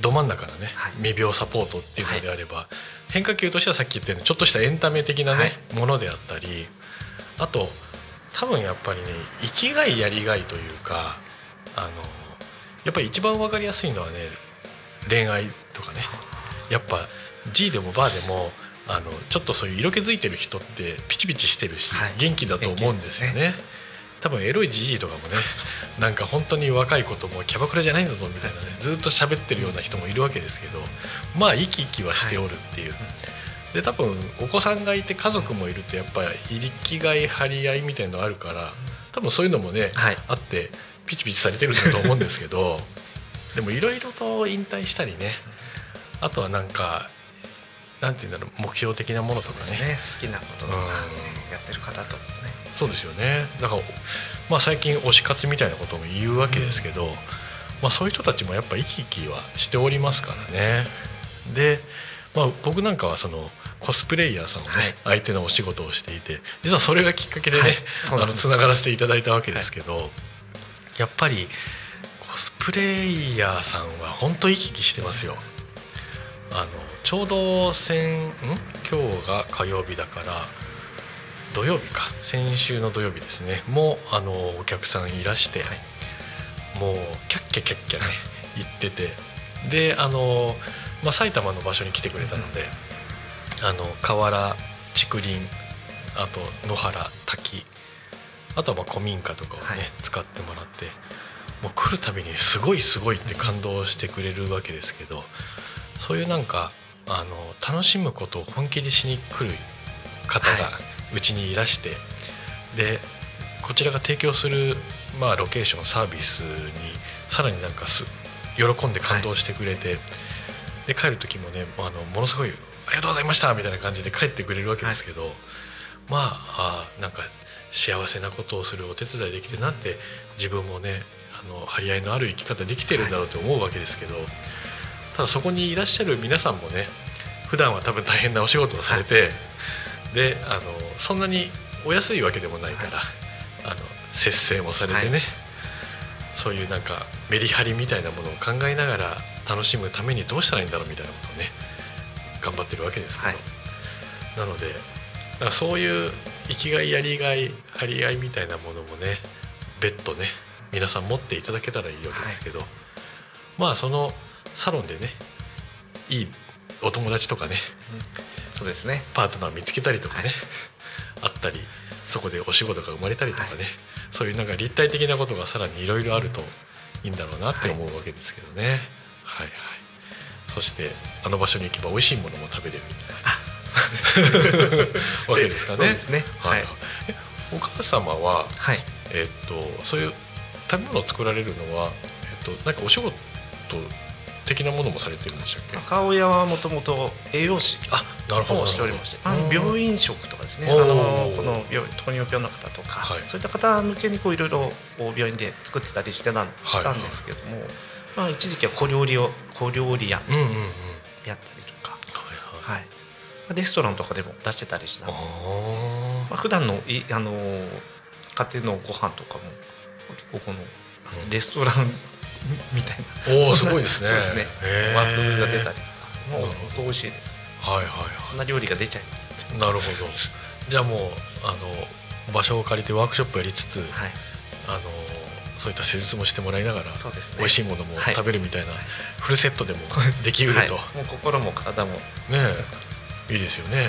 ど真ん中のね、はい未病サポートっていうのであれば、変化球としてはさっき言ったようにちょっとしたエンタメ的なね、はいものであったりあと多分やっぱりね生きがいやりがいというかあのやっぱり一番わかりやすいのはね恋愛とかね。やっぱ G でもバーでもあのちょっとそういう色気づいてる人ってピチピチしてるし、はい。元気だと思うんですよ元気ね。多分エロいじじいとかもねなんか本当に若い子ともキャバクラじゃないんだぞみたいなねずっと喋ってるような人もいるわけですけどまあ生き生きはしておるっていう、で多分お子さんがいて家族もいるとやっぱり生きがい張り合いみたいのあるから多分そういうのもね、はい。あってピチピチされてるんだと思うんですけど でもいろいろと引退したりねあとはなんかなんていうんだろう目標的なものとかね。ね。好きなこととかうん。やってる方とね。そうですよね。だから、まあ、最近推し活みたいなことも言うわけですけど、まあ、そういう人たちもやっぱ生き生きはしておりますからね。で、まあ、僕なんかはそのコスプレイヤーさんをね、はい。相手のお仕事をしていて実はそれがきっかけでね、はい。あのつながらせていただいたわけですけど、やっぱりコスプレイヤーさんは本当行き来してますよ。あのちょうど先ん？今日が火曜日だから土曜日か。先週の土曜日ですね。もうあのお客さんいらして、もうキャッキャキャッキャね 行ってて。であの、まあ、埼玉の場所に来てくれたので、あの河原竹林あと野原滝あとはまあ古民家とかをね、はい、使ってもらってもう来るたびにすごいすごいって感動してくれるわけですけどそういうなんかあの楽しむことを本気でしに来る方がうちにいらして、はい、でこちらが提供する、まあ、ロケーションサービスにさらになんかす喜んで感動してくれて、はい、で帰る時もねあのものすごい「ありがとうございました」みたいな感じで帰ってくれるわけですけど、はい、まああなんか幸せなことをするお手伝いできてなって自分もねあの張り合いのある生き方できてるんだろうと思うわけですけど、ただそこにいらっしゃる皆さんもね普段は多分大変なお仕事をされて、であのそんなにお安いわけでもないから、あの節制もされてね、そういうなんかメリハリみたいなものを考えながら楽しむためにどうしたらいいんだろうみたいなことをね頑張ってるわけですけど、なのでだからそういう生きがいやりがい張り合いみたいなものもね別途ね皆さん持っていただけたらいいわけですけど、はい、まあそのサロンでねいいお友達とかね、うん、そうですね。パートナー見つけたりとかね、はい、あったりそこでお仕事が生まれたりとかね、はい、そういうなんか立体的なことがさらにいろいろあるといいんだろうなって思うわけですけどね、はい、はいはい。そしてあの場所に行けば美味しいものも食べれるみたいなわけですかね。そうですね。はい。お母様は、はい、えっとそういう食べ物を作られるのは、えっと、なんかお仕事的なものもされてるんでしたっけ？母親はもともと栄養士をしておりましてあの病院食とかですね。あのこの病糖尿病の方とか、はい、そういった方向けにこういろいろ病院で作ってたりしてたしたんですけども、はいはい、まあ、一時期は小料理を小料理屋やったりとか、はい。はい、レストランとかでも出してたりした。まあ普段のいあの家庭のご飯とかもここのレストラン みたいな、おおすごいですね。そうですね。枠が出たりとか。もう本当美味しいです、はいはいはい。そんな料理が出ちゃいますなるほど。じゃあもうあの場所を借りてワークショップやりつつ、はい、あのそういった施術もしてもらいながら、ね、美味しいものも食べるみたいな、フルセットでもできうると、はい、もう心も体もねいいですよね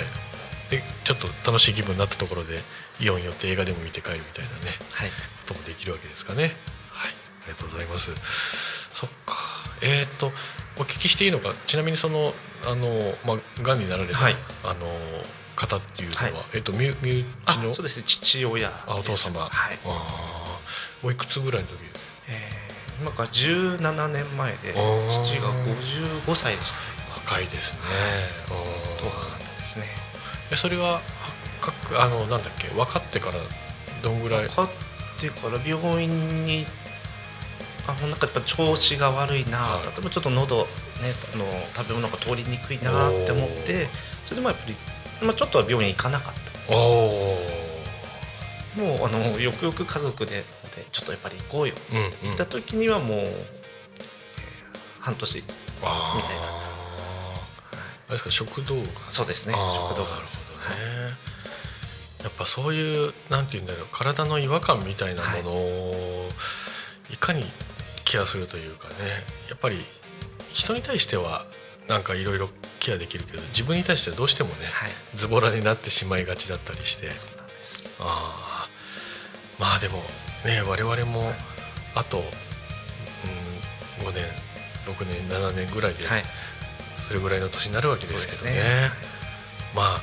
でちょっと楽しい気分になったところでイオン寄って映画でも見て帰るみたいなね、はい、こともできるわけですかね。はい、ありがとうございます。そっか。えっ、ー、とお聞きしていいのか？ちなみにそのあのまあ癌になられた、はい、あの方っていうのは、はい、えっ、ー、と身身内の？そうですね父親あお父様。はい。あおいくつぐらいの時？えー、今から17年前で父が55歳でした、ね。若いですね。若かったですね。えそれはあのなんだっけ分かってからどんぐらい？分かってから病院にあなんかやっぱ調子が悪いな、はい、例えばちょっと喉ねあの食べ物が通りにくいなって思ってそれでもやっぱり、まあ、ちょっとは病院行かなかったですもうあのよくよく家族でちょっとやっぱり行こうよって言った時にはもう、半年みたいな。あれですか食道が。そうですね。食道が。なるほどね、はいやっぱそういうなんて言うんだろう体の違和感みたいなものをいかにケアするというかね。やっぱり人に対してはなんかいろいろケアできるけど自分に対してはどうしてもね、はい、ズボラになってしまいがちだったりして。あまあでもね我々もあと、うん、5年6年7年ぐらいでそれぐらいの年になるわけですけどね。ね。ま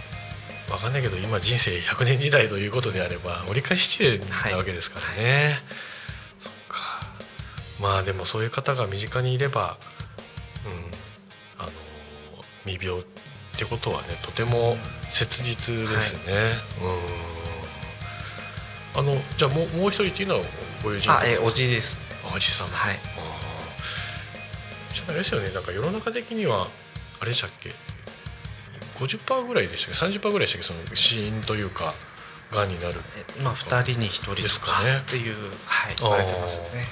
あ分かんないけど今人生100年時代ということであれば折り返し地点なわけですからね、はい、そっか。まあでもそういう方が身近にいれば、うん、あの未病ってことはねとても切実ですね、はい、うん。あのじゃあもうもう一人っていうのはご友人あえおじです、ね、おじさん。はい。あれですよねなんか世の中的にはあれでしたっけ？50%ぐらいでしたっけ？30%ぐらいでしたっけ？その死因というかがんになる。まあ2人に1人ですかね。っていうはい言われてますね。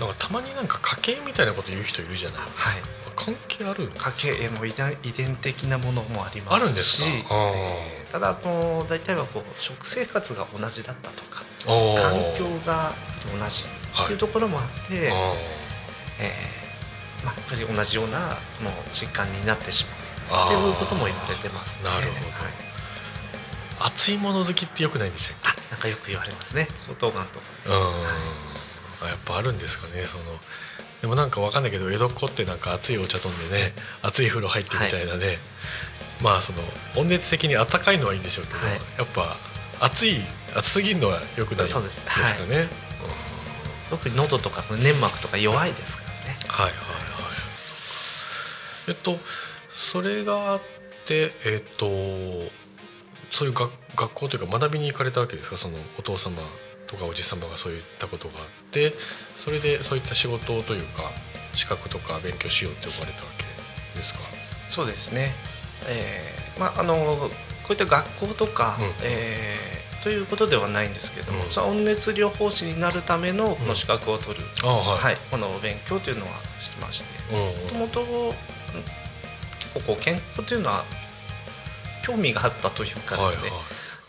なんかたまになんか家系みたいなこと言う人いるじゃない？はい。関係ある？家系も遺伝遺伝的なものもありますし。あるんですか？あー。えーただあの大体はこう食生活が同じだったとか環境が同じっていうところもあって、えーまあ、やっぱり同じようなこの疾患になってしまうっていうことも言われてますね。なるほど。はい。熱いもの好きってよくないんでしたっけ？あなんかよく言われますね。喉頭がんとかね。うん。あやっぱあるんですかねその。でもなんかわかんないけど江戸っ子ってなんか熱いお茶飲んでね熱い風呂入ってみたいなね、まあその温熱的に温かいのはいいんでしょうけど、はい。やっぱ熱い熱すぎるのはよくないですかそうです。ねね。特に喉とか粘膜とか弱いですからね。はいはいはい。えっとそれがあってえっとそういう学学校というか学びに行かれたわけですか？そのお父様とかおじ様がそういったことがあってそれでそういった仕事というか資格とか勉強しようって呼ばれたわけですか？そうですね。えーまああのこういった学校とか、うんえーということではないんですけども、うんその温熱療法士になるためのこの資格を取る、あはい。はい、この勉強というのはしてまして。うんもともと結構こう健康というのは興味があったというかですね、はい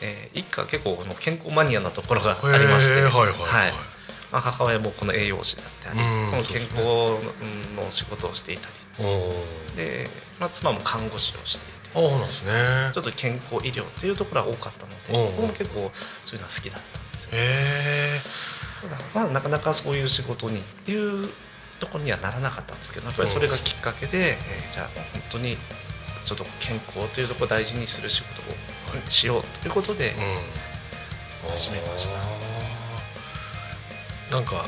えー一家結構この健康マニアなところがはいありまして、はいはいはいはい。まあ、母親もこの栄養士だったり、うんこの健康の仕事をしていたり。うんで、まあ、妻も看護師をしていて。あそうなんですね。ちょっと健康医療というところは多かったのでうん僕も結構そういうのは好きだったんですよ。ただまあなかなかそういう仕事にっていうところにはならなかったんですけどやっぱりそれがきっかけで、えーじゃあ本当にちょっと健康というところを大事にする仕事をしようということで、うん、始めました。なんか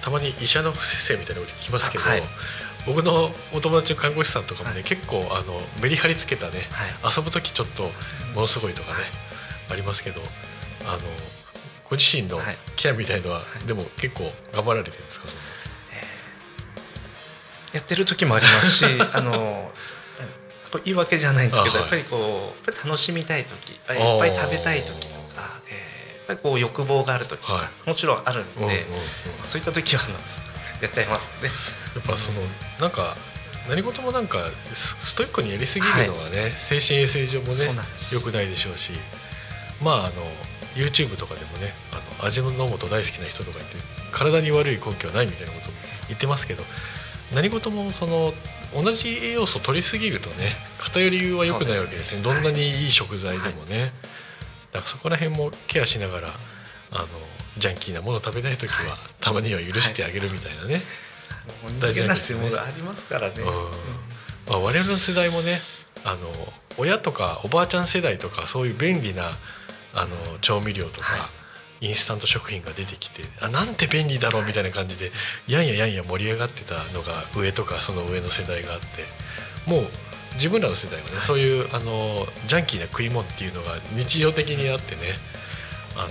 たまに医者の先生みたいなこと聞きますけど、あはい。僕のお友達の看護師さんとかもね、はい。結構あのメリハリつけたねはい。遊ぶ時ちょっとものすごいとかね、ありますけどあのご自身のはい。ケアみたいのは、でも結構頑張られてるんですか？そのやってる時もありますし あのこれ言い訳じゃないんですけど、やっぱりこうやっぱり楽しみたい時いっぱい食べたい時とか、えーやっぱりこう欲望がある時とか、はもちろんあるんで、うんうんうんそういった時はあの やっちゃいますね。やっぱそのなんか何事もなんかスストイックにやりすぎるのはね、精神衛生上もねそうなんです。良くないでしょうしまああの YouTube とかでもねあの味の素大好きな人とか言って体に悪い根拠はないみたいなことも言ってますけど何事もその同じ栄養素を取りすぎるとね偏りは良くないわけですね。ね。どんなにいい食材でもね、だからそこら辺もケアしながらあのジャンキーなものを食べたい時は、たまには許してあげるみたいなね、大事人間なしなですねてものありますからね。うん。まあ、我々の世代もねあの親とかおばあちゃん世代とかそういう便利なあの調味料とか、はインスタント食品が出てきてあなんて便利だろうみたいな感じでやんややんや盛り上がってたのが上とかその上の世代があってもう自分らの世代はね、そういうあのジャンキーな食い物っていうのが日常的にあってねあの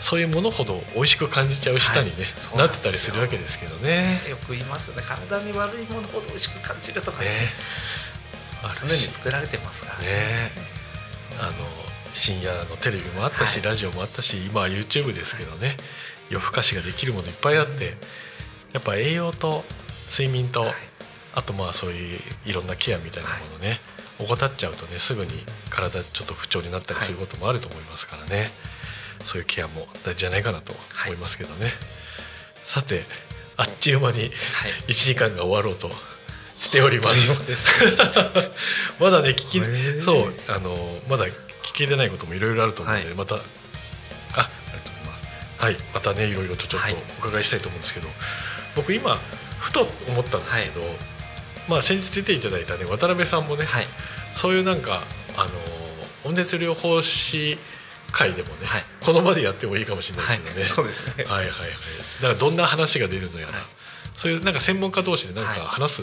そういうものほど美味しく感じちゃう舌にね、はい。なっなんですよ。てたりするわけですけどね。よく言いますよね。体に悪いものほど美味しく感じるとかね。ね。あるし常に作られてますからね。ね。あの深夜のテレビもあったし、はい。ラジオもあったし今は YouTube ですけどね夜更かしができるものいっぱいあってやっぱ栄養と睡眠と、はい。あとまあそういういろんなケアみたいなものね、怠っちゃうとねすぐに体ちょっと不調になったりすることもあると思いますからね、そういうケアも大事じゃないかなと思いますけどね、さてあっちゅう間にはい。1時間が終わろうとしております。まだね聞きそうあのまだ聞けてないこともいろいろあると思うので、はい。またあありがとうございます。はいまたねいろいろとちょっはい。とお伺いしたいと思うんですけど、僕今ふと思ったんですけど、まあ先日出ていただいたね渡辺さんもね、はい。そういうなんかあの温熱療法士会でもね、はい。この場でやってもいいかもしれないはいですけどね、そうですね。はいはいはい。だからどんな話が出るのやら、はい。そういうなんか専門家同士でなんかはい。話す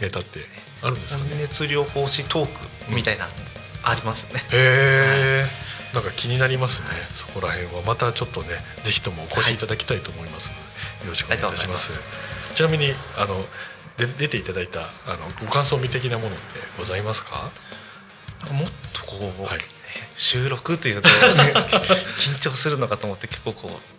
えネタってあるんですかね、温熱療法士トークみたいな。のありますね、へえ、なんか気になりますね。そこら辺は。またちょっとね、ぜひともお越しいただきたいと思いますので、よろしくお願いいたします。ちなみにあので出ていただいたあのご感想味的なものってございますか？もっとこう、はい。ね収録というと、ね、緊張するのかと思って結構こう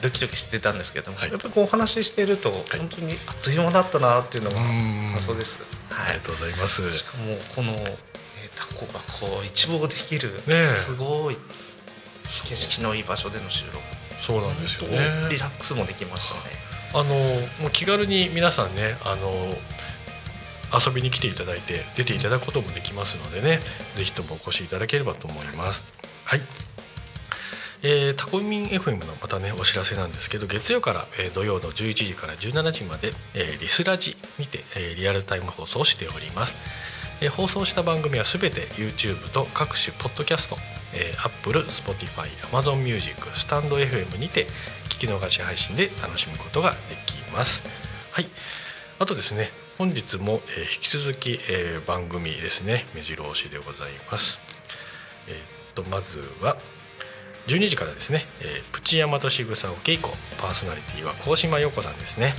ドキドキしてたんですけども、はい、やっぱりこうお話ししていると本当にあっという間だったなっていうのが感想です、はい、ありがとうございます。しかもこの、えー、タコがこう一望できる、ね、すごい景色のいい場所での収録。そうなんですよね。リラックスもできましたね。あのもう気軽に皆さんねあの遊びに来ていただいて出ていただくこともできますのでねぜひともお越しいただければと思います。はい。えー、タコミン FM のまたねお知らせなんですけど月曜から、えー、土曜の11時から17時まで、えー、リスラジにて、えー、リアルタイム放送をしております、放送した番組はすべて YouTube と各種ポッドキャスト、えー、Apple、Spotify、Amazon Music、スタンド FM にて聞き逃し配信で楽しむことができます。はい。あとですね本日も、え、引き続き、え、番組ですね。目白押しでございます。えー、っとまずは12時からですね、えー、プチヤマトシグサオケイコパーソナリティは高島陽子さんですね、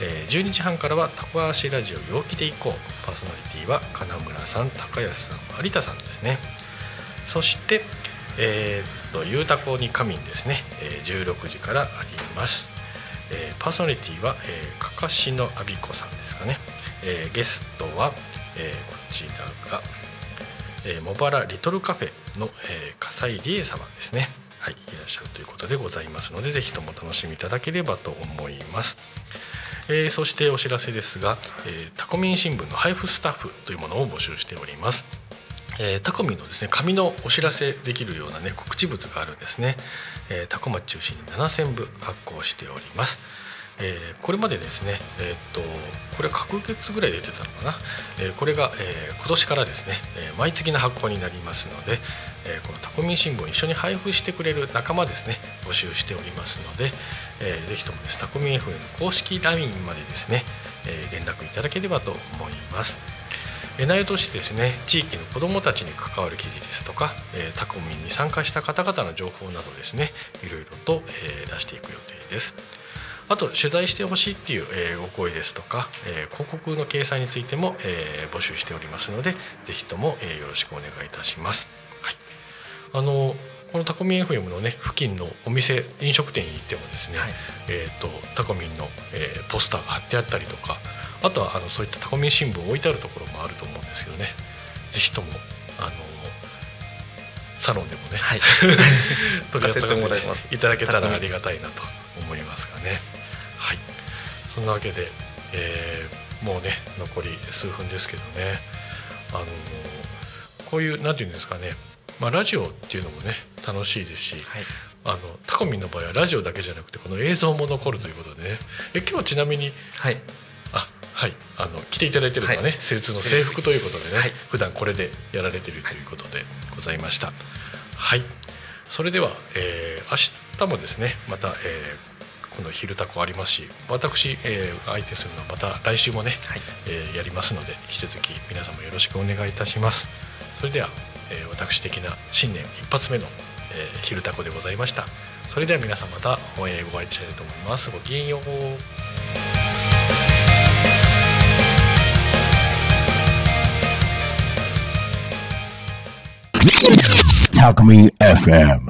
え、12時半からはタコ足ラジオ陽気でいこう。パーソナリティは金村さん高安さん有田さんですね。そしてえー、っとゆうたこに仮眠ですね、え、16時からあります、えー、パーソナリティは、えー、かかしのあびこさんですかね、えー、ゲストは、えー、こちらがえ、茂原リトルカフェの、えー、笠井理恵様ですね。はいいらっしゃるということでございますのでぜひとも楽しみいただければと思います。えー、そしてお知らせですが、えー、タコミン新聞の配布スタッフというものを募集しております。えー、タコミンのですね紙のお知らせできるようなね告知物があるんですね、えー、タコ町中心に7000部発行しております。えー、これまでですね、えー、っとこれは隔月ぐらい出てたのかな、えー、これが、えー、今年からですね、えー、毎月の発行になりますので、えー、このタコミン新聞を一緒に配布してくれる仲間ですね募集しておりますので、えー、ぜひともですタコミン FM の公式 LINE までですね、えー、連絡いただければと思います。内容としてですね地域の子どもたちに関わる記事ですとか、えー、タコミンに参加した方々の情報などですねいろいろと、えー、出していく予定です。あと取材してほしいっていう、えー、ご声ですとか、えー、広告の掲載についても、えー、募集しておりますのでぜひとも、えー、よろしくお願いいたします。はい、あのこのタコミン FM のね付近のお店飲食店に行ってもですね、はい、えーと、タコミンの、えー、ポスターが貼ってあったりとかあとはあのそういったタコミン新聞置いてあるところもあると思うんですけどねぜひともあのサロンでもね、はい、取り扱っていただけたらありがたいなと思いますがね。はい。そんなわけで、えー、もうね残り数分ですけどね。あのこういう何て言うんですかね、まあ、ラジオっていうのもね楽しいですし、はい、あのタコミンの場合はラジオだけじゃなくてこの映像も残るということでね。え今日はちなみに、はい、あはい。あの来ていただいてるのはね、はい、の制服ということでね、はい、普段これでやられてるということでございました。はい。それでは、えー、明日もですねまた、えー、この「昼タコ」ありますし私、えー、相手するのはまた来週もね、はい、えー、やりますので引き続き皆様よろしくお願いいたします。それでは、えー、私的な新年一発目の「えー、昼タコ」でございました。それでは皆さんまた、えー、ご愛知したいと思います。ごきげんよう。Talk Me FM